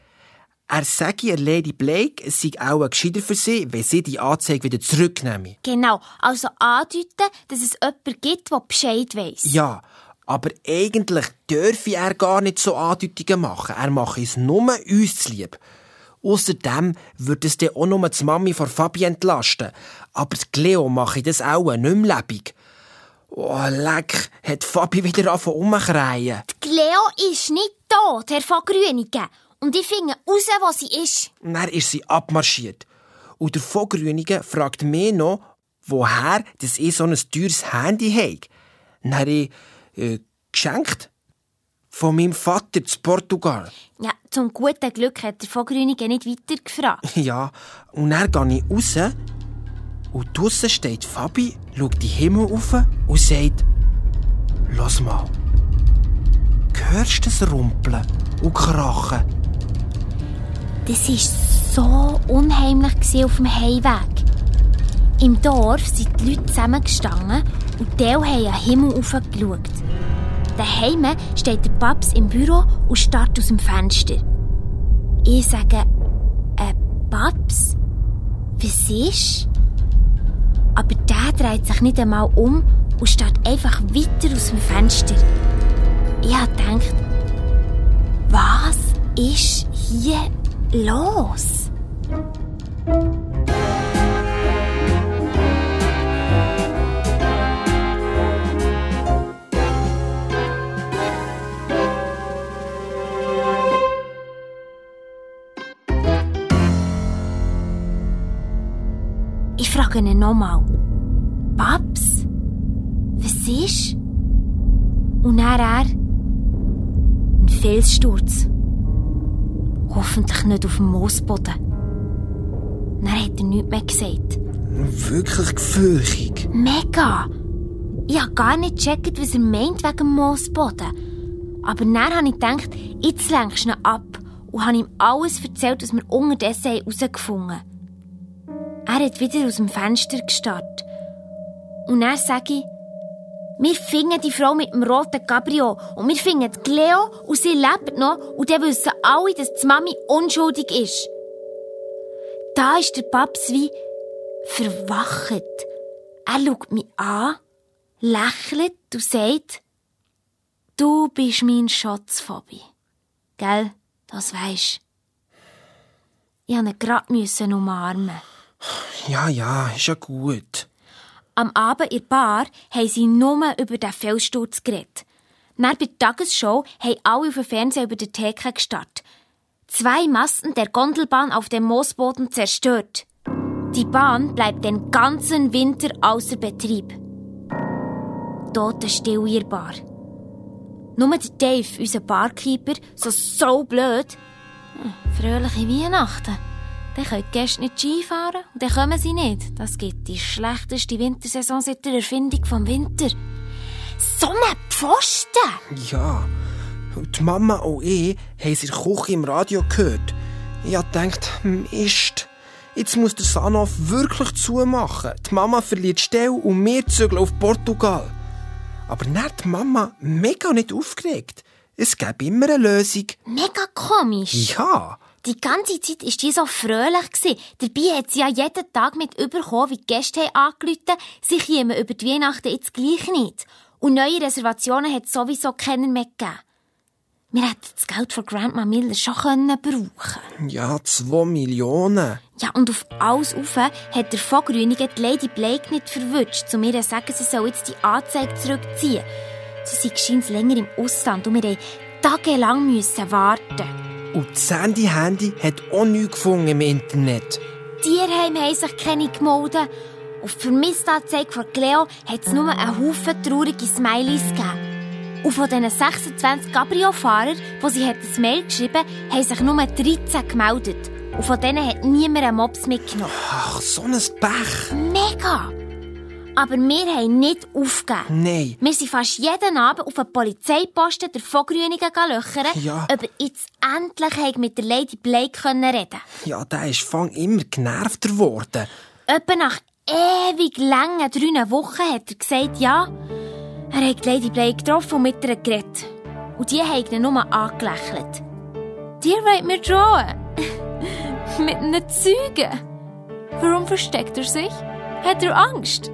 Er sage ihr Lady Blake, es sei auch gescheiter für sie, wenn sie die Anzeige wieder zurücknehme. Genau, also andeuten, dass es jemanden gibt, der Bescheid weiss. Ja, aber eigentlich dürfe er gar nicht so Andeutungen machen. Er mache es nur uns zu lieb. Außerdem würde es dann auch nur die Mami von Fabi entlasten. Aber die Cleo mache das auch nicht mehr lebendig. Oh, leck, hat Fabi wieder angefangen rumzukreien. Die Cleo ist nicht tot, Herr von Grünigen. Und ich finde raus, wo sie ist. Und dann ist sie abmarschiert. Und der Vogrünigen fragt mich noch, woher dass ich so ein teures Handy habe. Dann habe ich äh, geschenkt. Von meinem Vater zu Portugal. Ja, zum guten Glück hat der von Grünigen nicht weiter gefragt. Ja, und dann gehe ich raus und draussen steht Fabi, schaut die Himmel auf und sagt, Lass mal, hörst du das Rumpeln und Krachen? Das war so unheimlich auf dem Heimweg. Im Dorf sind die Leute zusammengestanden und die haben den Himmel hochgeschaut. Daheim steht der Paps im Büro und starrt aus dem Fenster. Ich sage, äh, Paps? Was ist? Aber der dreht sich nicht einmal um und starrt einfach weiter aus dem Fenster. Ich habe gedacht, was ist hier los? Ich frage ihn nochmal. Paps? Was ist? Und dann er. Ein Felssturz. Hoffentlich nicht auf dem Moosboden. Dann hat er nichts mehr gesagt. Wirklich gefürchtig. Mega! Ich habe gar nicht gecheckt, was er meint wegen dem Moosboden. Aber dann habe ich gedacht, jetzt lenkst du ihn ab und habe ihm alles erzählt, was wir unterdessen herausgefunden haben. Er hat wieder aus dem Fenster gestarrt. Und dann sage ich, wir finden die Frau mit dem roten Cabrio und wir finden die Cleo und sie lebt noch und dann wissen alle, dass die Mami unschuldig ist. Da ist der Paps wie verwacht. Er schaut mich an, lächelt und sagt, du bist mein Schatz, Fabi. Gell, das weisst. Ich musste ihn grad umarmen. Ja, ja, ist ja gut. Am Abend in der Bar haben sie nur über den Felssturz geredet. Nach bei der Tagesshow haben alle auf dem Fernseher über die Theke gestartet. Zwei Masten der Gondelbahn auf dem Moosboden zerstört. Die Bahn bleibt den ganzen Winter außer Betrieb. Totenstill in der Bar. Nur der Dave, unser Barkeeper, so so blöd. Fröhliche Weihnachten. Dann können die Gäste nicht Skifahren und dann kommen sie nicht. Das gibt die schlechteste Wintersaison seit der Erfindung vom Winter. So ein Pfosten! Ja. Und die Mama und ich haben sie Küche im Radio gehört. Ich habe gedacht, Mist. Jetzt muss der Sanov wirklich zumachen. Die Mama verliert die Stelle und wir zügeln auf Portugal. Aber hat die Mama mega nicht aufgeregt. Es gäbe immer eine Lösung. Mega komisch. Ja. Die ganze Zeit war die so fröhlich. Gewesen. Dabei hat sie ja jeden Tag mit überkommen, wie die Gäste angerufen, sie kämen über die Weihnachten jetzt gleich nicht. Und neue Reservationen hat es sowieso keinen mehr gegeben. Wir hätten das Geld von Grandma Miller schon können brauchen Ja, zwei Millionen. Ja, und auf alles rauf hat der Vogrünigen die Lady Blake nicht verwünscht, zu mir sagen, sie soll jetzt die Anzeige zurückziehen. Sie scheint länger im Ausland und wir mussten tagelang müssen warten. Und das Sandy-Handy hat auch nichts gefunden im Internet. Tierheim haben sich keine gemeldet. Auf die Vermisstanzeige von Cleo hat es nur einen Haufen traurige Smileys gegeben. Und von diesen 26 Cabrio-Fahrern, die sie ein Mail geschrieben haben, haben sich nur 13 gemeldet. Und von denen hat niemand einen Mops mitgenommen. Ach, so ein Pech. Mega! Aber wir haben nicht aufgegeben. Nein. Wir sind fast jeden Abend auf einen Polizeiposten der Vogrünigen löchern, Ja. ob jetzt endlich mit der Lady Blake reden können. Ja, der ist fang immer genervter geworden. Etwa nach ewig langen drei Wochen hat er gesagt, ja, er hat Lady Blake getroffen und mit ihr geredet. Und die haben ihn nur angelächelt. Die wollt mir drohen. mit einem Zeugen. Warum versteckt er sich? Hat er Angst?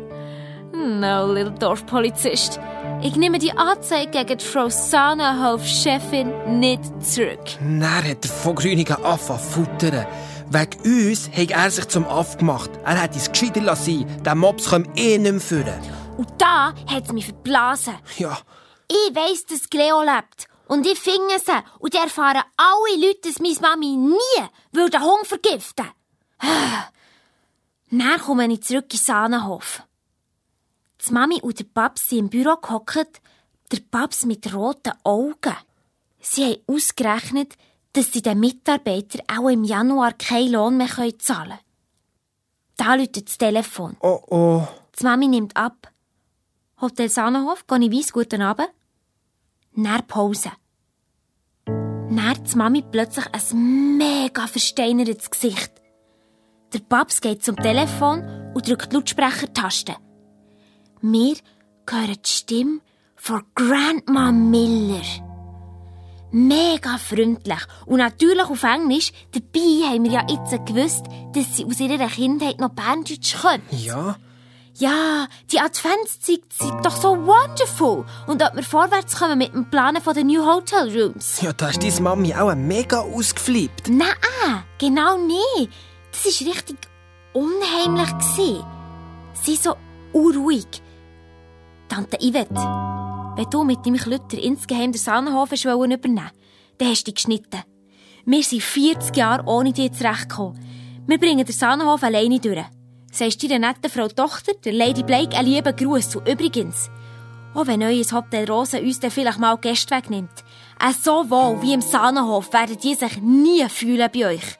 No, little Dorfpolizist. Ich nehme die Anzeige gegen die Frau Sahnehof-Chefin nicht zurück. Dann hat der Vogrünigen angefangen zu futtern. Wegen uns hat er sich zum Aff gemacht. Er hat es gescheiter lassen. Der Mops kommt eh nicht mehr führen. Und da hat es mich verblasen. Ja, Ich weiss, dass Cleo lebt. Und ich finde sie. Und erfahren alle Leute, dass meine Mami nie den Hund vergiften Dann komme ich zurück in Sahnenhof. Die Mami und der Paps sind im Büro gehockt, der Paps mit roten Augen. Sie haben ausgerechnet, dass sie den Mitarbeitern auch im Januar keinen Lohn mehr zahlen können. Da läutet das Telefon. oh oh. Die Mami nimmt ab. Hotel Sahnenhof, gehe ich weiss, guten Abend. Dann Pause. Dann die Mami plötzlich ein mega versteinertes Gesicht. Der Paps geht zum Telefon und drückt die Lautsprechertaste. Wir hören die Stimme von Grandma Miller. Mega freundlich. Und natürlich auf Englisch. Dabei haben wir ja jetzt gewusst, dass sie aus ihrer Kindheit noch Berndeutsch können. Ja? Ja, die Adventszeit sind doch so wonderful. Und ob wir vorwärts kommen mit dem Planen von den New Hotel Rooms. Ja, da ist deine Mami auch mega ausgeflippt. Nein, genau nicht. Das war richtig unheimlich. Sie so unruhig. Tante Yvette, wenn du mit deinem Klütter insgeheim den Sahnenhof übernehmen dann hast du dich geschnitten. Wir sind 40 Jahre ohne dich zurechtgekommen. Wir bringen den Sahnenhof alleine durch. Sagst deiner netten Frau Tochter, der Lady Blake, einen lieben Gruß. Und übrigens, auch wenn euer Hotel Rosa uns dann vielleicht mal Gäste wegnimmt, auch so wohl wie im Sahnenhof werden die sich nie fühlen bei euch.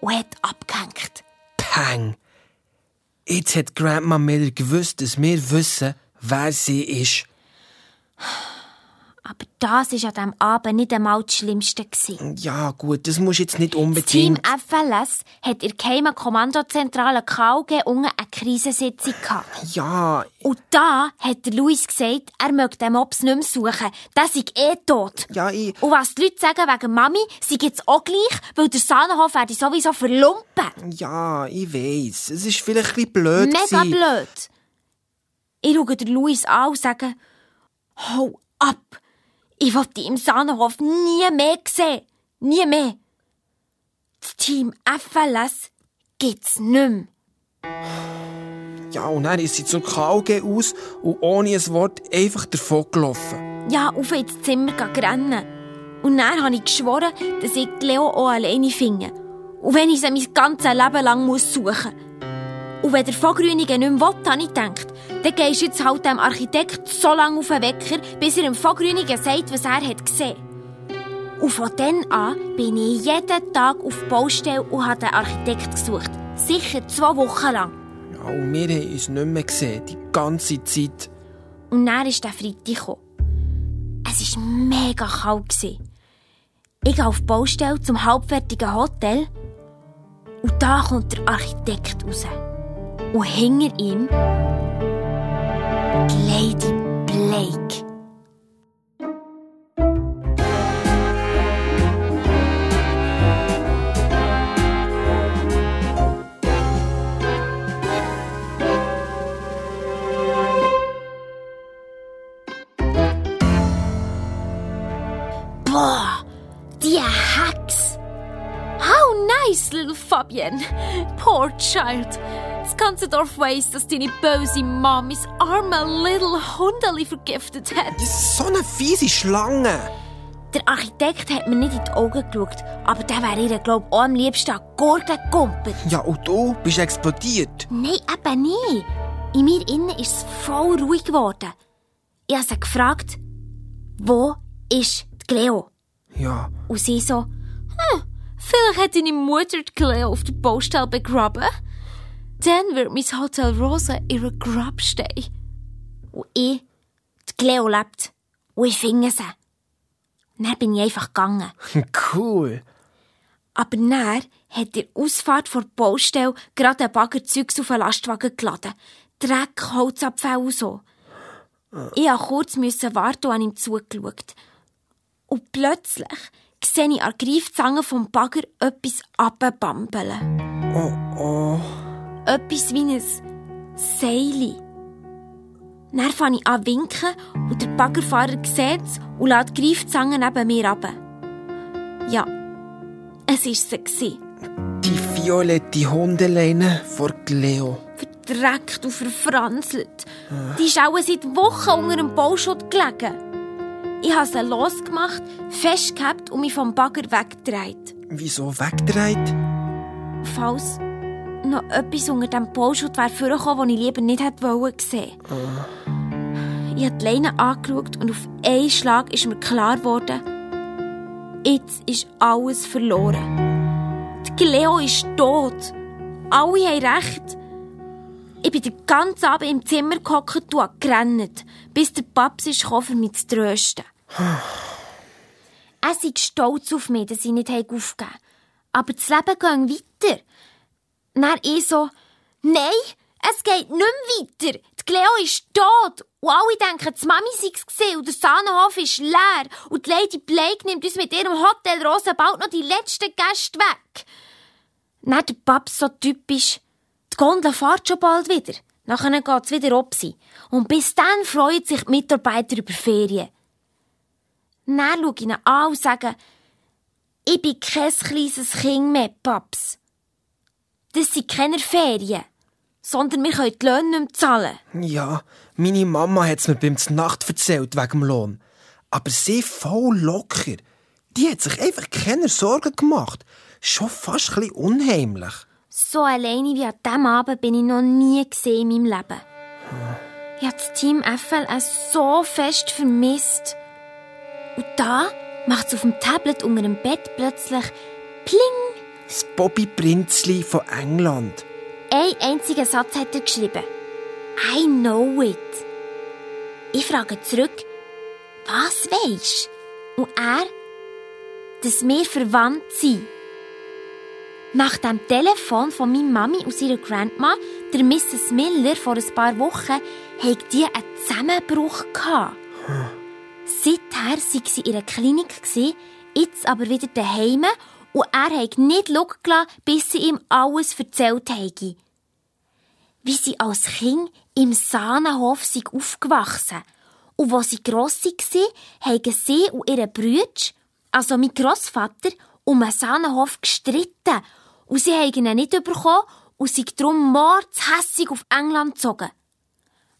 Und hat abgehängt. Pang. Jetzt hat Grandma Miller gewusst, dass wir wissen, wer sie ist. Aber das war an diesem Abend nicht einmal das Schlimmste. Gewesen. Ja, gut, das muss jetzt nicht Team unbedingt... FLS hat in der geheimen Kommandozentrale KUG unten eine Krisensitzung gehabt. Ja, Und da hat der Luis gesagt, er möchte den Mops nicht mehr suchen. Der sei eh tot. ja, ich... Und was die Leute sagen wegen Mami, sei jetzt auch gleich, weil der Sahnenhof werde sowieso verlumpen. Ja, ich weiss. Es ist vielleicht ein bisschen blöd Mega gewesen. blöd. Ich schaue Luis an und sage, hau ab. Ich will dich im Sahnenhof nie mehr sehen. Nie mehr. Das Team FLS gibt's nicht mehr. Ja, und dann ist sie zum KG aus und ohne ein Wort einfach davon gelaufen. Ja, auf ins Zimmer rennen. Und dann habe ich geschworen, dass ich Leo auch alleine finde. Und wenn ich sie mein ganzes Leben lang muss suchen Und wenn der Vogrünigen nicht mehr will, habe ich gedacht, dann gehst du jetzt halt dem Architekt so lange auf den Wecker, bis er dem Vogrünigen sagt, was er hat gesehen. Und von dann an bin ich jeden Tag auf die Baustelle und habe den Architekt gesucht. Sicher zwei Wochen lang. Ja, und wir haben uns nicht mehr gesehen, die ganze Zeit. Und dann ist der Freitag gekommen. Es war mega kalt. Ich gehe auf die Baustelle zum halbfertigen Hotel. Und da kommt der Architekt raus. Und hinter ihm Lady Blake. Boah, die er Hex! How nice, little Fabienne. Poor child. Das ganze Dorf weiss, dass deine böse Mamis arme little Hundeli vergiftet hat. Das ist so eine fiese Schlange. Der Architekt hat mir nicht in die Augen geschaut, aber der wäre ihr, glaub auch am liebsten an die Gurgel gekumpelt. Ja, und du bist explodiert. Nein, eben nicht. In mir innen ist es voll ruhig geworden. Ich habe sie gefragt, wo ist die Cleo? Ja, Und sie so, hm, vielleicht hat deine Mutter die Cleo auf der Baustelle begraben. Dann wird mein Hotel Rosa ihre Grab stehen. Und ich, die Cleo lebt. Und ich finde sie. Dann bin ich einfach gegangen. cool. Aber dann hat der Ausfahrt vor der Baustelle gerade ein Bagger Zeugs auf den Lastwagen geladen. Dreck, Holzabfall und so. Ich musste kurz müssen warten und an ihm zugeschaut. Und plötzlich sehe ich an der Greifzange vom Bagger etwas abbambeln. Oh, oh. Etwas wie ein Seil. Dann fange ich an winken und der Baggerfahrer sieht es und lässt die Greifzange neben mir runter. Ja, es war sie. Die violette Hundeleine vor Leo. verdreckt und verfranzelt. Die ist auch seit Wochen unter dem Bauschutt gelegen. Ich habe sie losgemacht, festgehabt und mich vom Bagger weggedreht. Wieso weggedreht? Falls noch etwas unter dem Bauschutt wäre vorgekommen, das ich lieber nicht hätte wollen sehen. Ich habe die Leine angeschaut und auf einen Schlag ist mir klar geworden, jetzt ist alles verloren. Die Leo ist tot. Alle haben recht. Ich bin den ganzen Abend im Zimmer gehockt und gerannt, bis der Paps ist gekommen, um mich zu trösten. er sei stolz auf mich, dass ich nicht aufgegeben habe. Aber das Leben ging weiter. Dann ich so, nein, es geht nicht mehr weiter. Die Cleo ist tot. Und alle denken, die Mami sei es gewesen und der Sahnenhof ist leer. Und die Lady Blake nimmt uns mit ihrem Hotel Rosa bald noch die letzten Gäste weg. Dann der Paps so typisch, die Gondel fährt schon bald wieder. Nachher geht's wieder ob sie. Und bis dann freuen sich die Mitarbeiter über Ferien. Dann schaue ich ihn an und sage, ich bin kein kleines Kind mehr, Paps. Das sind keine Ferien, sondern wir können die Löhne nicht mehr zahlen. Ja, meine Mama hat's mir beim Nacht erzählt wegen dem Lohn. Aber sie voll locker. Die hat sich einfach keine Sorgen gemacht. Schon fast ein bisschen unheimlich. So alleine wie an diesem Abend bin ich noch nie gesehen in meinem Leben. Ich habe das Team FLS so fest vermisst. Und da macht es auf dem Tablet unter dem Bett plötzlich Pling. Das Bobby Prinzli von England. Ein einziger Satz hat er geschrieben. I know it. Ich frage zurück, Was weisst? Und er, dass wir verwandt sind. Nach dem Telefon von meiner Mami und ihrer Grandma, der Mrs. Miller, vor ein paar Wochen, hat die einen Zusammenbruch gehabt. Seither sei sie in einer Klinik, jetzt aber wieder daheim und er hat nicht schauen bis sie ihm alles erzählt habe. Wie sie als Kind im Sahnenhof sei aufgewachsen und wo sie gross war, haben sie und ihre Brüder, also mein Grossvater, um einen Sahnenhof gestritten und sie haben ihn nicht bekommen und sind darum mordshässig auf England gezogen.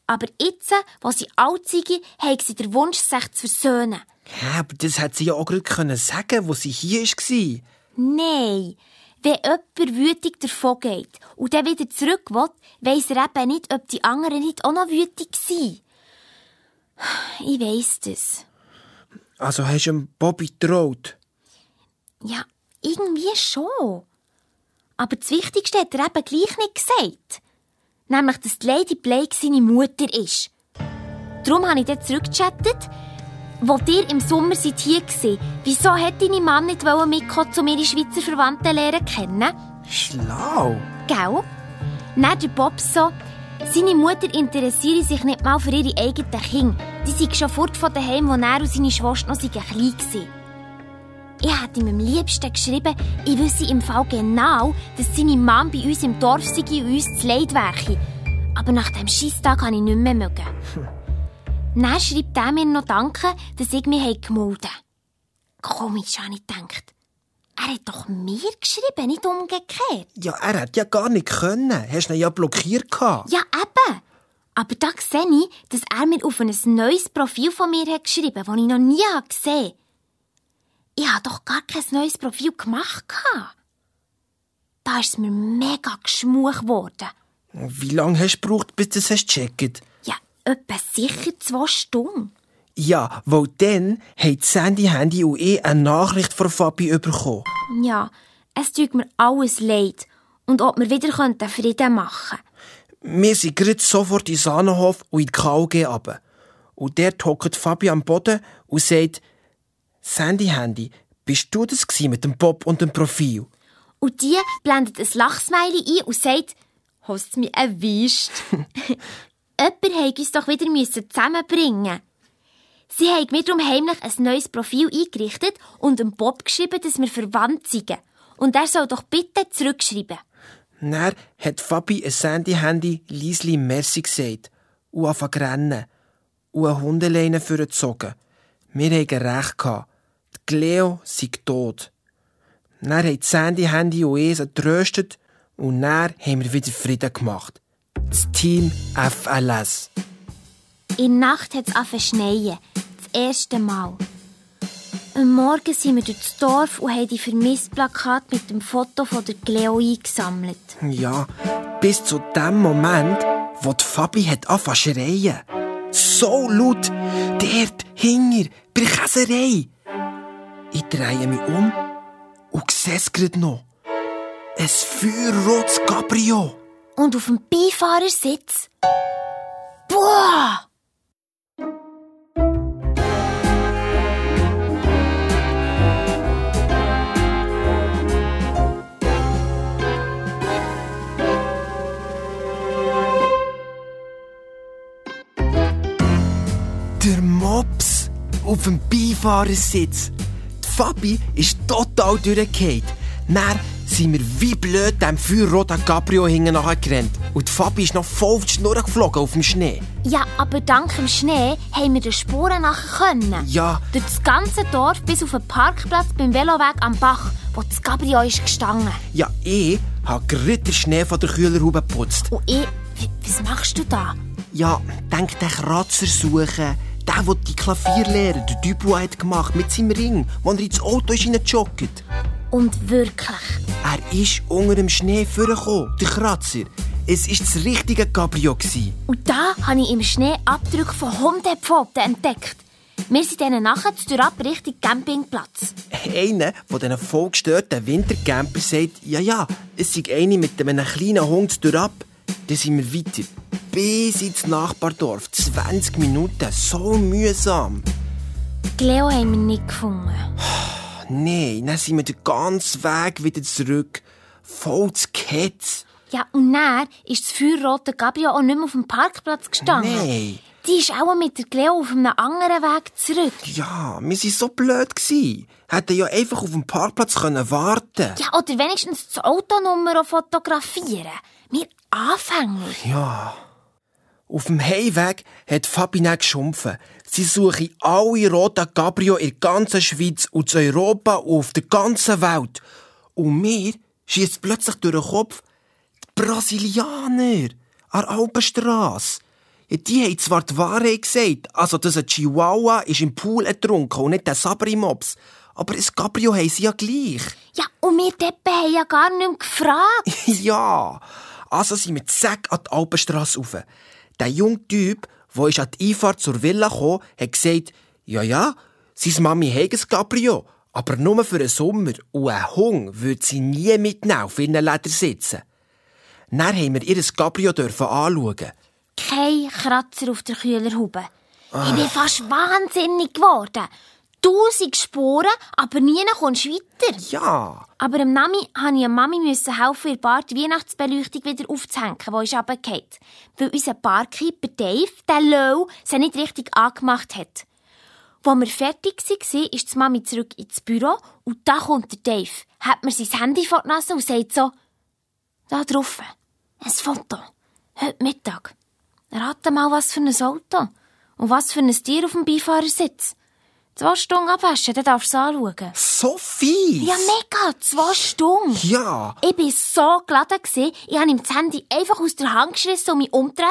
Aber jetzt, wo sie alt sind, haben sie den Wunsch, sich zu versöhnen. Ja, aber das hätte sie ja auch gerade sagen können, wo sie hier war. Nein. Wenn jemand wütig davon geht und dann wieder zurück will, weiss er eben nicht, ob die anderen nicht auch noch wütig sind. Ich weiss das. Also hast du Bobby getraut? Ja, irgendwie schon. Aber das Wichtigste hat er eben gleich nicht gesagt. Nämlich, dass die Lady Blake seine Mutter ist. Darum habe ich dann zurückgechattet, wo ihr im Sommer seid hier gewesen. Wieso hat deine Mann nicht mitkommen, um ihre Schweizer Verwandten lernen kennen? Schlau. Gell? Dann der Bob so, seine Mutter interessiere sich nicht mal für ihre eigenen Kinder. Die sind schon fort von daheim, wo er und seine Schwester noch klein waren. Ich hätte ihm am liebsten geschrieben, ich wüsste im Fall genau, dass seine Mann bei uns im Dorf sei und uns zu Leid wäre. Aber nach dem Scheisstag kann ich nicht mehr mögen. Dann schreibt er mir noch Danke, dass ich mich gemeldet habe. Komisch, habe ich gedacht. Er hat doch mir geschrieben, nicht umgekehrt. Ja, er hat ja gar nicht können. Hast du ihn ja blockiert Ja, eben. Aber da sehe ich, dass er mir auf ein neues Profil von mir hat geschrieben hat, das ich noch nie gesehen habe. Ich habe doch gar kein neues Profil gemacht. Da ist es mir mega geschmuch geworden. Wie lange hast du gebraucht, bis du es gecheckt Ja, etwa sicher zwei Stunden. Ja, weil dann haben Sandy Handy und ich eine Nachricht von Fabi bekommen. Ja, es tut mir alles leid. Und ob wir wieder Frieden machen könnten. Wir sind gerade sofort in Sahnenhof und in die KG runter. Und dort hockt Fabi am Boden und sagt, Sandy Handy, bist du das mit dem Bob und dem Profil? Und die blendet ein Lachsmiley ein und sagt, hast du mich erwischt? Jemand hätte uns doch wieder zusammenbringen Sie haben mir darum heimlich ein neues Profil eingerichtet und dem Bob geschrieben, dass wir verwandt sind. Und er soll doch bitte zurückschreiben. Dann hat Fabi ein Sandy-Handy Liesli Merci gesagt und angefangen rennen und eine Hundeleine vorgezogen. Wir hatten recht. Die Cleo sei tot. Dann haben Sandy Handy und ich getröstet und dann haben wir wieder Frieden gemacht. Das Team FLS. In der Nacht hat es angefangen schneien erste Mal. Am Morgen sind wir durchs Dorf und haben die Vermissplakat mit dem Foto von der Cleo eingesammelt. Ja, bis zu dem Moment, wo die Fabi hat angefangen zu schreien. So laut, dort, hinger, bei der Käserei. Ich drehe mich um und sehe es gerade noch. Ein feuerrotes Cabrio. Und auf dem Beifahrersitz... Boah! auf dem Beifahrersitz. Die Fabi ist total durchgefallen. Dann sind wir wie blöd dem feuerroten Cabrio hinten gerannt. Und die Fabi ist noch voll auf die Schnur geflogen auf dem Schnee. Ja, aber dank dem Schnee haben wir den Spuren nachher können. Ja. Durch das ganze Dorf bis auf den Parkplatz beim Veloweg am Bach, wo das Cabrio ist gestanden. Ja, ich habe gerade den Schnee von der Kühlerhaube geputzt. Und ich... Was machst du da? Ja, denk den Kratzer suchen der, der die Klavierlehrer, der Dubois, hat gemacht mit seinem Ring, wo er ins Auto ist joggt. Und wirklich? Er ist unter dem Schnee vorgekommen, der Kratzer. Es war das richtige Cabrio. Und da habe ich im Schnee Abdrücke von Hundepfoten entdeckt. Wir sind dann nachher zur Ab Richtung Campingplatz. Einer von diesen vollgestörten Wintercamper sagt, ja, ja, es sei eine mit einem kleinen Hund durch ab. Dann sind wir weiter bis ins Nachbardorf. 20 Minuten, so mühsam. Cleo haben wir nicht gefunden. Nein, dann sind wir den ganzen Weg wieder zurück. Voll zu Ketz. Ja, und dann ist das feuerrote Gabriel auch nicht mehr auf dem Parkplatz gestanden. Nein. Die ist auch mit der Cleo auf einem anderen Weg zurück. Ja, wir waren so blöd. Gewesen. Hätten ja einfach auf dem Parkplatz können warten Ja, oder wenigstens das Autonummer fotografieren. Wir Anfänger. Ja. Auf dem Heimweg hat Fabi dann geschumpfen. Sie suchen alle roten Cabrio in der ganzen Schweiz und in Europa und auf der ganzen Welt. Und mir schießt plötzlich durch den Kopf die Brasilianer an der Alpenstrasse. Ja, die haben zwar die Wahrheit gesagt, also dass ein Chihuahua ist im Pool ertrunken und nicht der Sabri-Mops. Aber ein Cabrio haben sie ja gleich. Ja, und wir Deppen haben ja gar nicht mehr gefragt. ja. Also sind wir zack an die Alpenstrasse rauf. Der junge Typ, der ist an die Einfahrt zur Villa kam, hat gesagt, ja, ja, seine Mami hat ein Cabrio, aber nur für den Sommer. Und ein Hund würde sie nie mitnehmen auf ihren Ledersitzen. Dann haben wir ihr Cabrio dürfen anschauen. Kein Kratzer auf der Kühlerhaube. Ich bin fast wahnsinnig geworden. Tausend Spuren, aber nie kommst du weiter. Ja. Aber dem Nami musste ich Mami müssen helfen, ihr Bart die Weihnachtsbeleuchtung wieder aufzuhängen, die ist runtergefallen. Weil unser Barkeeper Dave, der Low, sie nicht richtig angemacht hat. Als wir fertig waren, ist die Mami zurück ins Büro und da kommt der Dave, hat mir sein Handy vor die Nase und sagt so, da drauf, ein Foto, heute Mittag. Rate mal, was für ein Auto und was für ein Tier auf dem Beifahrersitz. Zwei Stunden abwaschen, dann darfst du es anschauen. So fies. Ja, mega, zwei Stunden. Ja. Ich war so geladen. Ich habe ihm das Handy einfach aus der Hand geschrissen und mich umgedreht.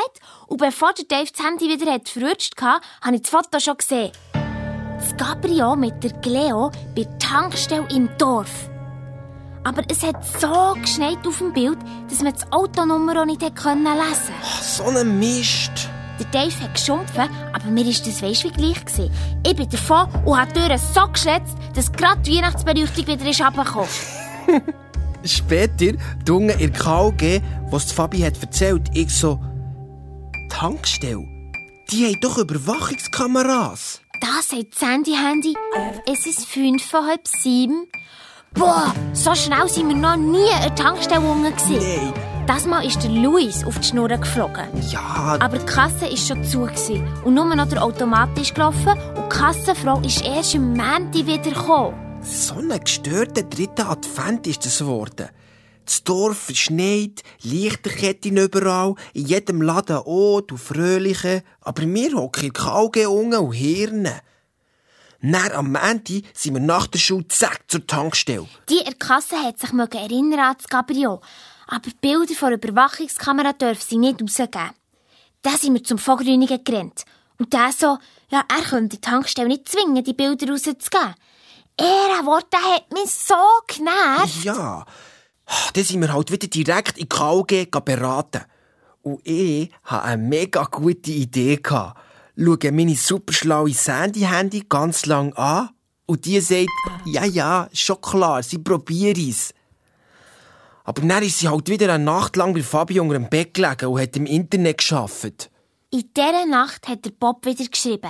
Und bevor der Dave das Handy wieder hat verrutscht hatte, habe ich das Foto schon gesehen. Das Gabriel mit der Cleo bei der Tankstelle im Dorf. Aber es hat so geschneit auf dem Bild, dass man das Autonummer auch nicht lesen konnte. So ein Mist. Der Dave hat geschumpfen, aber mir war das weisst wie gleich. Gewesen. Ich bin davon und habe die Türen so geschletzt, dass gerade die Weihnachtsbeleuchtung wieder ist runtergekommen. Später, dunge in KG, was Fabi hat erzählt, ich so, Tankstelle, die haben doch Überwachungskameras. Da sagt das Handy-Handy, es ist fünf vor halb sieben. Boah, so schnell sind wir noch nie an der Tankstelle gewesen. Nein. Das Mal ist der Luis auf die Schnur geflogen. Ja, Aber die Kasse war schon zu gewesen. und nur noch der Automat ist gelaufen und die Kassenfrau ist erst am Montag wieder gekommen. so ein gestörter dritter Advent ist das geworden. Das Dorf verschneit, Lichterketten überall, in jedem Laden oh, du Fröhliche, aber wir hocken KG unten und Hirne. Dann am Montag sind wir nach der Schule zack zur Tankstelle. Die in der Kasse hat sich erinnern an das Gabriel. Aber die Bilder von der Überwachungskamera dürfen sie nicht rausgeben. Da sind wir zum Vorgrünigen gerannt. Und der so, ja, er könnte die Tankstelle nicht zwingen, die Bilder rauszugeben. Er, Wort, der hat mich so genervt. Ja, dann sind wir halt wieder direkt in KG beraten. Und ich hatte eine mega gute Idee. gehabt. Schaue meine superschlaue Sandy-Handy ganz lang an und die sagt, ja, ja, schon klar, sie probiert es. Aber dann ist sie halt wieder eine Nacht lang bei Fabi unter dem Bett gelegen und hat im Internet geschafft. In dieser Nacht hat der Bob wieder geschrieben.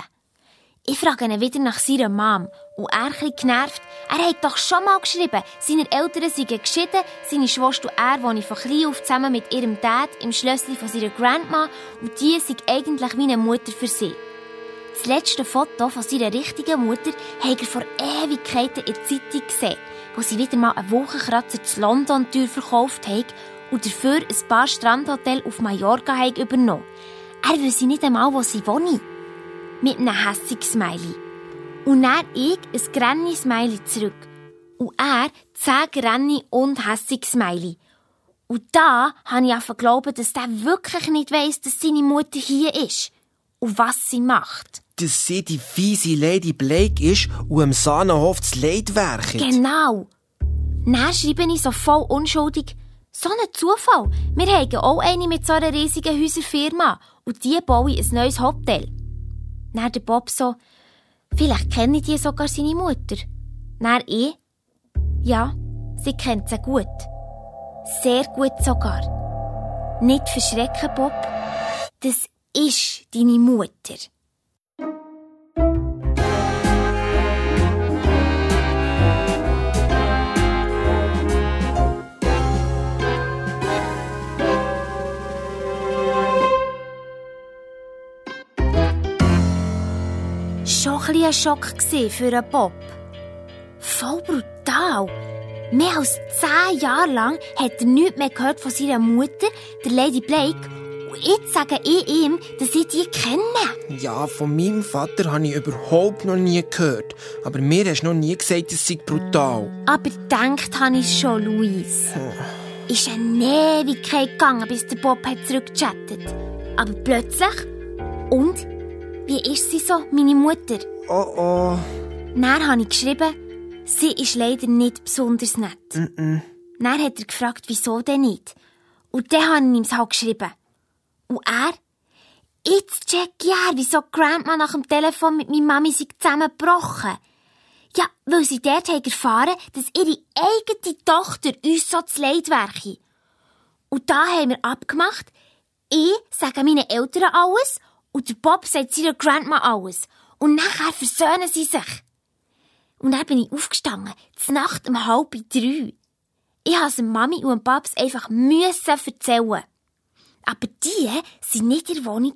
Ich frage ihn wieder nach seiner Mom. Und er ein genervt. Er hat doch schon mal geschrieben, seine Eltern seien geschieden, seine Schwester und er wohnen von klein auf zusammen mit ihrem Dad im Schlössli von seiner Grandma und die sind eigentlich wie eine Mutter für sie. Das letzte Foto von seiner richtigen Mutter hat er vor Ewigkeiten in der Zeitung gesehen, wo sie wieder mal einen Wochenkratzer zu London Tür verkauft hat und dafür ein paar Strandhotel auf Mallorca hat übernommen. Er wüsste nicht einmal, wo sie wohnen. Mit einem hässigen Smiley. Und dann ich ein Granny-Smiley zurück. Und er zehn Granny und hässig Smiley. Und da habe ich einfach geglaubt, dass der wirklich nicht weiss, dass seine Mutter hier ist. Und was sie macht. Dass sie die fiese Lady Blake ist und am Sahnenhof das Leid werket. Genau. Dann schreibe ich so voll unschuldig. So ein Zufall. Wir haben auch eine mit so einer riesigen Häuserfirma. Und die bauen ein neues Hotel. Dann der Bob so, vielleicht kenne die sogar seine Mutter. Dann ich, ja, sie kennt sie gut. Sehr gut sogar. Nicht verschrecken, Bob. Das ist deine Mutter. Bisschen ein Schock für einen Bob. Voll brutal. Mehr als zehn Jahre lang hat er nichts mehr gehört von seiner Mutter, der Lady Blake. Und jetzt sage ich ihm, dass ich die kenne. Ja, von meinem Vater habe ich überhaupt noch nie gehört. Aber mir hast du noch nie gesagt, es sei brutal. Aber denkt habe ich schon, Luis. Ist eine Ewigkeit gegangen, bis der Bob hat zurückgechattet. Aber plötzlich... Und? Wie ist sie so, meine Mutter? Oh oh. Dann habe ich geschrieben, sie ist leider nicht besonders nett. Mm -mm. Dann hat er gefragt, wieso denn nicht. Und dann habe ich ihm es halt geschrieben. Und er? Jetzt check ich er, wieso Grandma nach dem Telefon mit meiner Mami sich zusammengebrochen. Ja, weil sie dort haben erfahren, dass ihre eigene Tochter uns so zu leid wäre. Und da haben wir abgemacht, ich sage meinen Eltern alles und der Bob sagt seiner Grandma alles. Und nachher versöhnen sie sich. Und dann bin ich aufgestanden, zur Nacht um halb drei. Ich musste Mami und Babs einfach müssen erzählen. Aber die waren nicht in der Wohnung.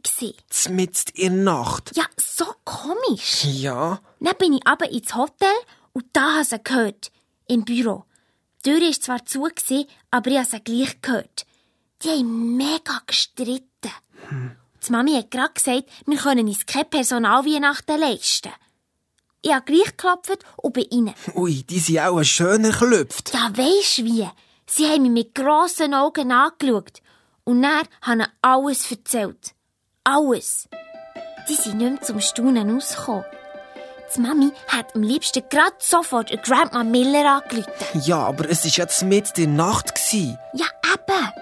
Zmitzt in der Nacht. Ja, so komisch. Ja. Dann bin ich aber ins Hotel und da habe sie gehört. Im Büro. Die Tür war zwar zu, aber ich habe sie gleich gehört. Die haben mega gestritten. Hm. Die Mami hat gerade gesagt, wir können uns keine Personalweihnachten leisten. Ich habe gleich geklopft und bin rein. Ui, die sind auch ein schöner geklopft. Ja, weisst wie? Sie haben mich mit grossen Augen angeschaut. Und dann haben sie alles erzählt. Alles. Die sind nicht mehr zum Staunen rausgekommen. Die Mami hat am liebsten gerade sofort Grandma Miller angerufen. Ja, aber es war ja mit der Nacht. Ja, eben.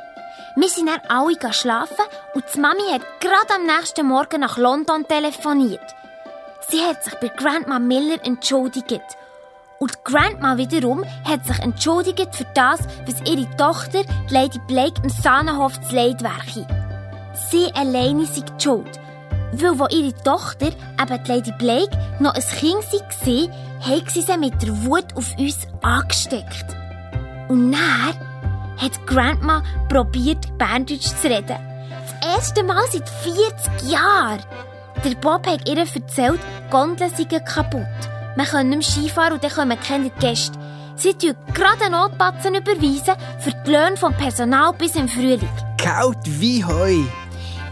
Wir sind dann alle schlafen und die Mami hat gerade am nächsten Morgen nach London telefoniert. Sie hat sich bei Grandma Miller entschuldigt. Und Grandma wiederum hat sich entschuldigt für das, was ihre Tochter, Lady Blake, im Sahnenhof zu leid wäre. Sie alleine sei die schuld. Weil, wo ihre Tochter, eben Lady Blake, noch ein Kind war, hat sie sie mit der Wut auf uns angesteckt. Und dann hat Grandma probiert, Berndeutsch zu reden. Das erste Mal seit 40 Jahren. Der Bob hat ihr erzählt, Gondeln seien kaputt. Man kann nicht mehr Skifahren und dann kommen keine Gäste. Sie tun gerade Notbatzen überweisen für die Löhne vom Personal bis im Frühling. Kalt wie Heu.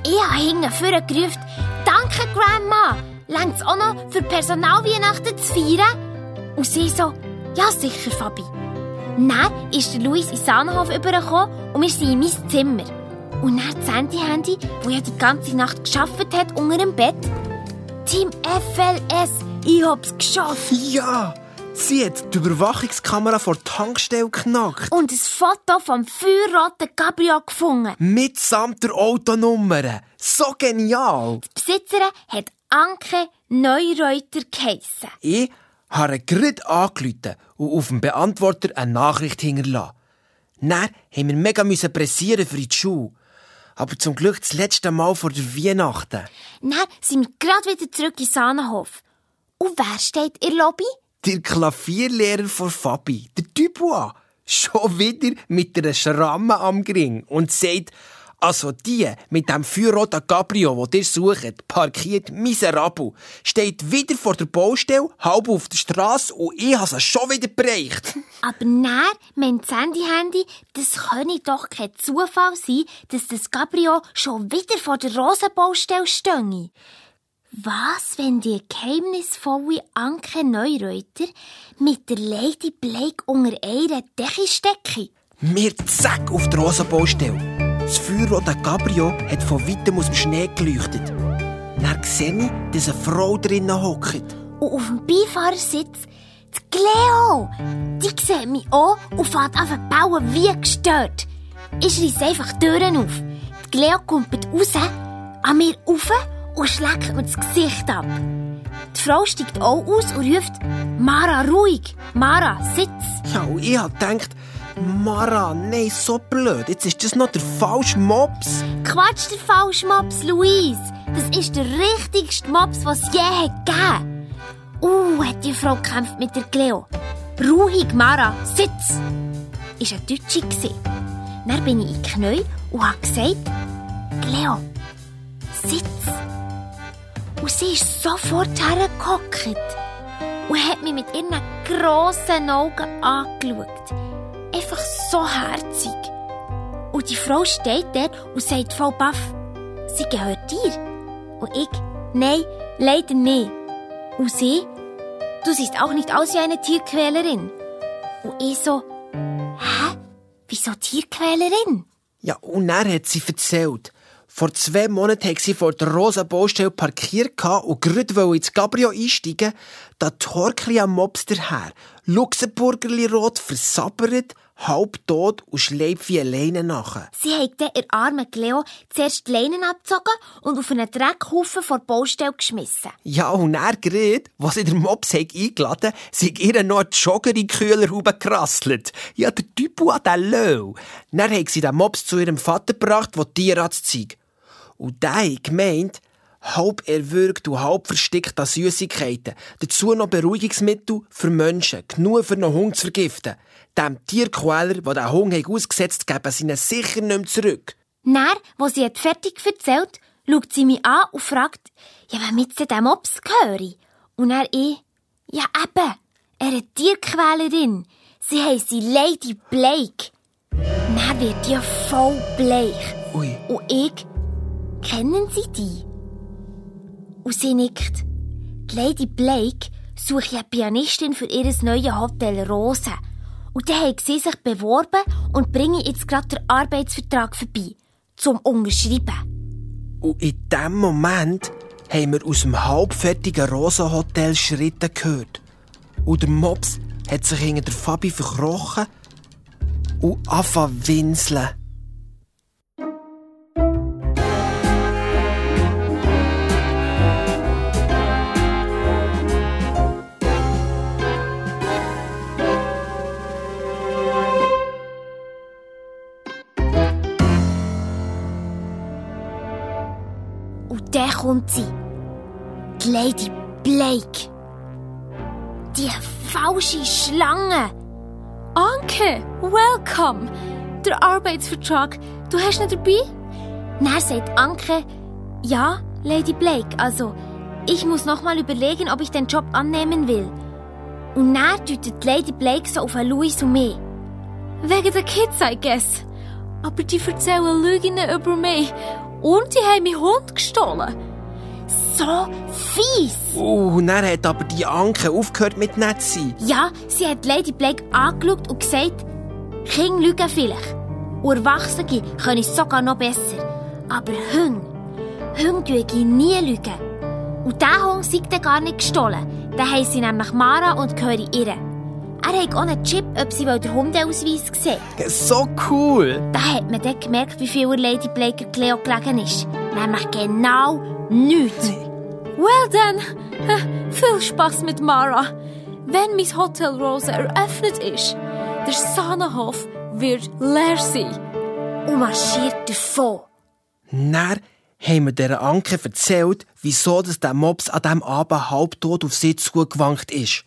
Ich habe hinten vorne gerufen, danke Grandma, längst auch noch für Personalweihnachten zu feiern? Und sie so, ja sicher Fabi. Dann ist der Luis in Sahnenhof übergekommen und wir sind in mein Zimmer. Und dann das Handy-Handy, das ja die ganze Nacht geschafft hat, unter dem Bett. Team FLS, ich hab's geschafft. Ja, sie hat die Überwachungskamera vor der Tankstelle geknackt. Und ein Foto vom feuerroten Cabrio gefunden. Mitsamt der Autonummer. So genial. Die Besitzerin hat Anke Neureuter geheissen. Ich habe gerade angerufen und auf dem Beantworter eine Nachricht hinterlassen. Dann haben wir mega pressieren für die Schule. Aber zum Glück das letzte Mal vor der Weihnachten. Dann sind wir gerade wieder zurück in Sahnenhof. Und wer steht in der Lobby? Der Klavierlehrer von Fabi, der Dubois. Schon wieder mit einer Schramme am Gring und sagt, also die mit dem feuerroten Cabrio, wo ihr sucht, parkiert miserabel, steht wieder vor der Baustelle, halb auf der Straße und ich habe es schon wieder bereicht. Aber nein, mein Handy-Handy, das könne doch kein Zufall sein, dass das Cabrio schon wieder vor der Rosenbaustelle stehe. Was, wenn die geheimnisvolle Anke Neureuter mit der Lady Blake unter einer Decke stecke? Wir zack auf die Rosenbaustelle. Das feuerrote Cabrio hat von weitem aus dem Schnee geleuchtet. Dann sehe ich, dass eine Frau drinnen hockt. Und auf dem Beifahrersitz die Cleo. Die sieht mich an und fährt an zu bauen wie gestört. Ich reiss einfach die Türen auf. Die Cleo kommt raus, an mir rauf und schlägt mir das Gesicht ab. Die Frau steigt auch aus und ruft, Mara, ruhig. Mara, sitz. Ja, und ich hab gedacht, Mara, nein, so blöd. Jetzt ist das noch der falsche Mops. Quatsch, der falsche Mops, Louise. Das ist der richtigste Mops, was es je hat gegeben. Uh, hat die Frau gekämpft mit der Cleo. Ruhig, Mara, sitz! Ist ein Deutsche. Dann bin ich in Knäu und habe gesagt, Cleo, sitz. Und sie ist sofort hergehockt und hat mich mit ihren grossen Augen angeschaut. Einfach so herzig. Und die Frau steht dort und sagt voll baff, sie gehört dir. Und ich, nein, leider nicht. Und sie, du siehst auch nicht aus wie eine Tierquälerin. Und ich so, hä? Wieso Tierquälerin? Ja, und dann hat sie erzählt. Vor zwei Monaten hat sie vor der rosa Baustelle parkiert und gerade ins Cabrio einsteigen, da Torkli am Mops daher, Luxemburgerli rot versabbert, halb tot und schleift wie eine Leine nachher. Sie hat dann ihr armen Cleo zuerst die Leinen abgezogen und auf einen Dreckhaufen vor der Baustelle geschmissen. Ja, und er gerade, was sie der Mops hat eingeladen, sie ihr noch die Jogger in die Kühlerhaube gerasselt. Ja, der Typ hat den Löw. Dann hat sie den Mops zu ihrem Vater gebracht, der Tierarzt zeigt. Und der gemeint, halb erwürgt und halb versteckt an Süßigkeiten. Dazu noch Beruhigungsmittel für Menschen. Genug für einen Hund zu vergiften. Dem Tierquäler, der den Hund ausgesetzt hat, geben sie ihn sicher nicht mehr zurück. Dann, wo sie hat fertig erzählt, schaut sie mich an und fragt, ja, wem jetzt dem Mops gehöre. Und er ich, ja eben, eine Tierquälerin. Sie heisst Lady Blake. Dann wird die voll bleich. Ui. Und ich, Kennen Sie die? Und sie nickt. Die Lady Blake sucht eine Pianistin für ihr neues Hotel Rose. Und dann hat sie sich beworben und bringe jetzt gerade den Arbeitsvertrag vorbei. Zum Unterschreiben. Und in dem Moment haben wir aus dem halbfertigen Rosa-Hotel Schritte gehört. Und der Mops hat sich hinter der Fabi verkrochen und anfangen winseln. Dann kommt sie. Die Lady Blake. Die falsche Schlange. Anke, welcome. Der Arbeitsvertrag, du hast ihn dabei? Dann sagt Anke, ja, Lady Blake, also, ich muss noch mal überlegen, ob ich den Job annehmen will. Und dann deutet Lady Blake so auf Louis und mich. Wegen der Kids, I guess. Aber die erzählen Lügen über mich und die haben meinen Hund gestohlen. So fies! Oh, und dann hat aber die Anke aufgehört mit nett sein. Ja, sie hat Lady Blake angeschaut und gesagt, Kinder lügen vielleicht. Und Erwachsene können es sogar noch besser. Aber Hunde, Hunde lügen nie lügen. Und dieser Hund sei gar nicht gestohlen. Den heisst sie nämlich Mara und gehöre ihr. Er hat auch einen Chip, ob sie den Hundeausweis sehen So cool! Da hat man dann gemerkt, wie viel Lady Blake Cleo gelegen ist. Nämlich genau nichts. Well then, viel Spaß mit Mara. Wenn mein Hotel Rose eröffnet ist, der Sahnenhof wird leer sein. Und marschiert davon. Dann haben wir der Anke erzählt, wieso der Mops an diesem Abend halbtot auf sie zugewankt ist.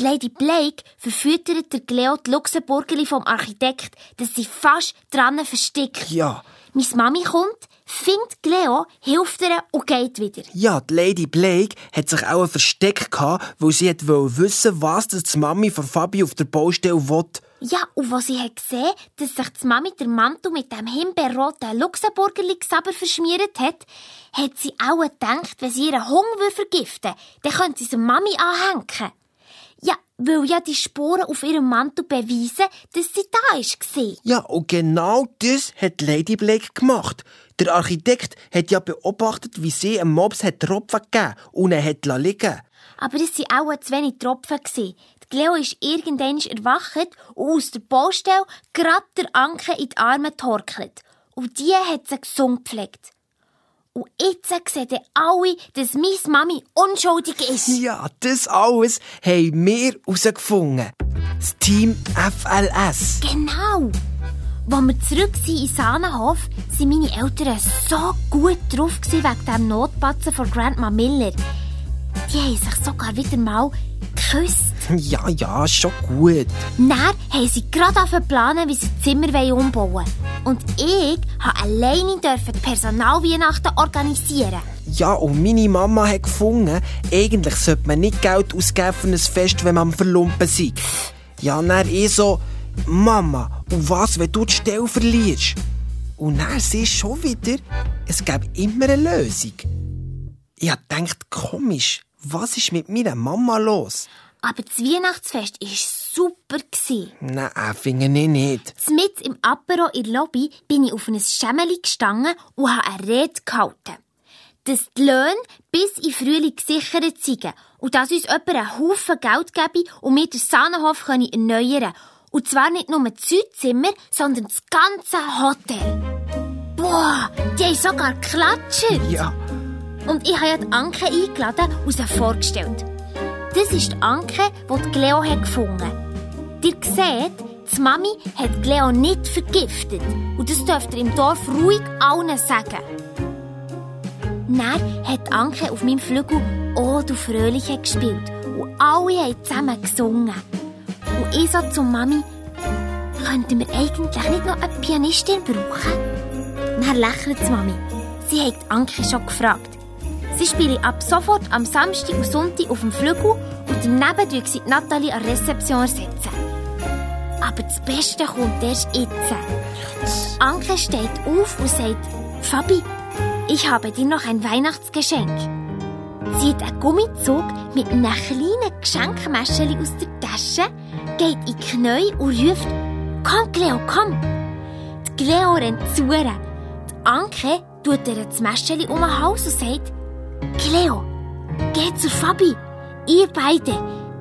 Die Lady Blake verfüttert der Cleo die Luxemburgerli vom Architekt, dass sie fast dran versteckt. Ja. Meine Mami kommt, findet Cleo, hilft ihr und geht wieder. Ja, die Lady Blake hat sich auch ein Versteck gehabt, weil sie wollte wissen, was das die Mami von Fabi auf der Baustelle will. Ja, und was sie hat gesehen, dass sich die Mami der Mantel mit dem himbeerroten Luxemburgerli Gesaber verschmiert hat, hat sie auch gedacht, wenn sie ihren Hunger vergiften würde, dann könnte sie sie Mami anhängen. Ja, weil ja die Sporen auf ihrem Mantel beweisen, dass sie da war. Ja, und genau das hat Lady Blake gemacht. Der Architekt hat ja beobachtet, wie sie einem Mops hat Tropfen gegeben und er hat liegen Aber es waren auch zu wenig Tropfen. Die Cleo ist irgendwann erwacht und aus der Baustelle gerade der Anke in die Arme torkelt. Und die hat sie gesund gepflegt. Und jetzt sehen alle, dass meine Mami unschuldig ist. Ja, das alles haben wir herausgefunden. Das Team FLS. Genau. Als wir zurück sind in Sahnenhof, waren meine Eltern so gut drauf wegen dem Notpatzen von Grandma Miller. Die haben sich sogar wieder mal geküsst. Ja, ja, schon gut. Dann haben sie gerade auf planen, wie sie das Zimmer umbauen wollen. Und ich durfte alleine dürfen die Personalweihnachten organisieren. Ja, und meine Mama hat gefunden, eigentlich sollte man nicht Geld ausgeben für ein Fest, wenn man Verlumpen sei. Ja, dann eh so, Mama, und was, wenn du die Stelle verlierst? Und dann siehst schon wieder, es gäbe immer eine Lösung. Ich gedacht, komisch, was ist mit meiner Mama los? Aber das Weihnachtsfest war super. Nein, finde ich nicht. Mit im Apero in der Lobby bin ich auf ein Schemmeli gestanden und habe eine Rede gehalten. Dass die Löhne bis in Frühling gesichert seien und dass uns jemand einen Haufen Geld gebe und wir den Sahnenhof erneuern können. Und zwar nicht nur das Südzimmer, sondern das ganze Hotel. Boah, die haben sogar geklatscht. Ja. Und ich habe die Anke eingeladen und sie vorgestellt. Das ist die Anke, die Cleo hat gefunden Ihr seht, die Mami hat Cleo nicht vergiftet. Und das dürft ihr im Dorf ruhig allen sagen. Dann hat Anke auf meinem Flügel «Oh, du Fröhliche» gespielt. Und alle haben zusammen gesungen. Und ich so zu Mami, könnten wir eigentlich nicht noch eine Pianistin brauchen? Dann lächelt die Mami. Sie hat Anke schon gefragt. Sie spielen ab sofort am Samstag und Sonntag auf dem Flügel und daneben tun sie Nathalie an Rezeption setzen. Aber das Beste kommt erst jetzt. Anke steht auf und sagt, Fabi, ich habe dir noch ein Weihnachtsgeschenk. Zieht einen Gummizug mit einem kleinen Geschenkmäschchen aus der Tasche, geht in die Knie und ruft, komm Cleo, komm. Die Cleo rennt zu ihr. Die Anke tut ihr das Mäschchen um den Hals und sagt, Cleo, geh zu Fabi. Ihr beide,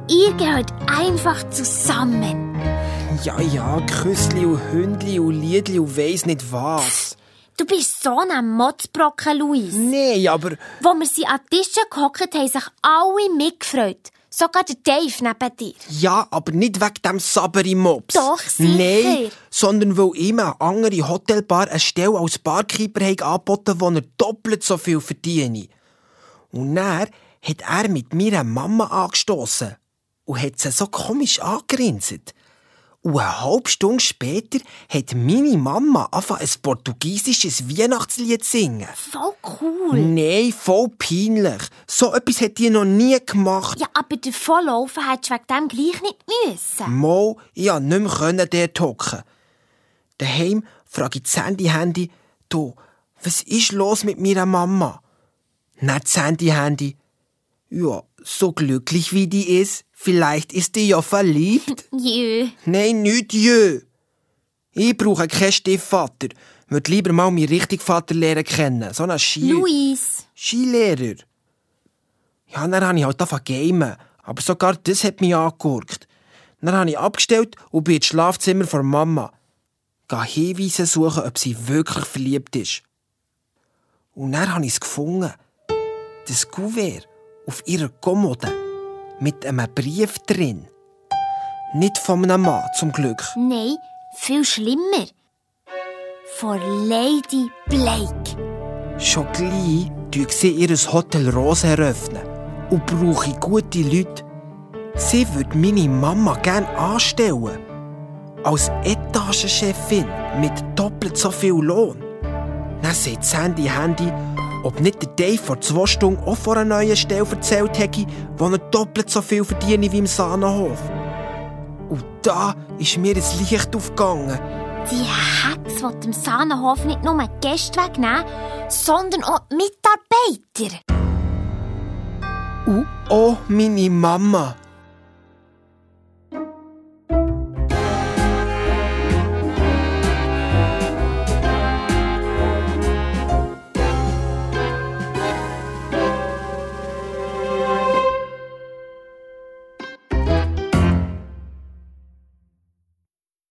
ihr gehört einfach zusammen. Ja, ja, Küssli und Hündli und Liedli und weiss nicht was. Du bist so ein Motzbrocken, Luis. Nee, aber... Wo wir sie an Tischen gehockt haben sich alle mitgefreut. Sogar der Dave neben dir. Ja, aber nicht wegen dem Saberi-Mops. Doch, sicher. Nein, sondern weil ihm eine andere Hotelbar eine Stelle als Barkeeper hat angeboten wo er doppelt so viel verdiene. Und dann hat er mit mir eine Mama angestoßen und hat sie so komisch angerinset. Und eine halbe Stunde später hat meine Mama angefangen, ein portugiesisches Weihnachtslied singen. Voll cool. Nein, voll peinlich. So etwas hat die noch nie gemacht. Ja, aber davonlaufen hättest du wegen dem gleich nicht müssen. Mo, ich konnte nicht mehr dort hocken. Daheim frage ich das Handy-Handy, du, was ist los mit meiner Mama? Dann das Handy-Handy, ja, so glücklich wie die ist, vielleicht ist die ja verliebt. Jö. Nein, nicht jö. Ich brauche keinen Stiefvater. Ich würde lieber mal meinen richtigen Vater lernen kennen. So einen Ski... Luis. Skilehrer. Ja, dann habe ich halt angefangen gamen. Aber sogar das hat mich angegurkt. Dann habe ich abgestellt und bin ins Schlafzimmer von Mama. Gehe Hinweise suchen, ob sie wirklich verliebt ist. Und dann habe ich es gefunden. Das Kuvert auf ihrer Kommode mit einem Brief drin. Nicht von einem Mann, zum Glück. Nein, viel schlimmer. Von Lady Blake. Schon gleich tue sie ihr Hotel Rose eröffnen und brauche gute Leute. Sie würde meine Mama gern anstellen. Als Etagenchefin mit doppelt so viel Lohn. Dann sagt Sandy Handy, ob nicht der Dave vor zwei Stunden auch vor einer neuen Stelle erzählt hätte, wo er doppelt so viel verdiene wie im Sahnenhof. Und da ist mir ein Licht aufgegangen. Die Hex will dem Sahnenhof nicht nur die Gäste wegnehmen, sondern auch die Mitarbeiter. Und auch meine Mama.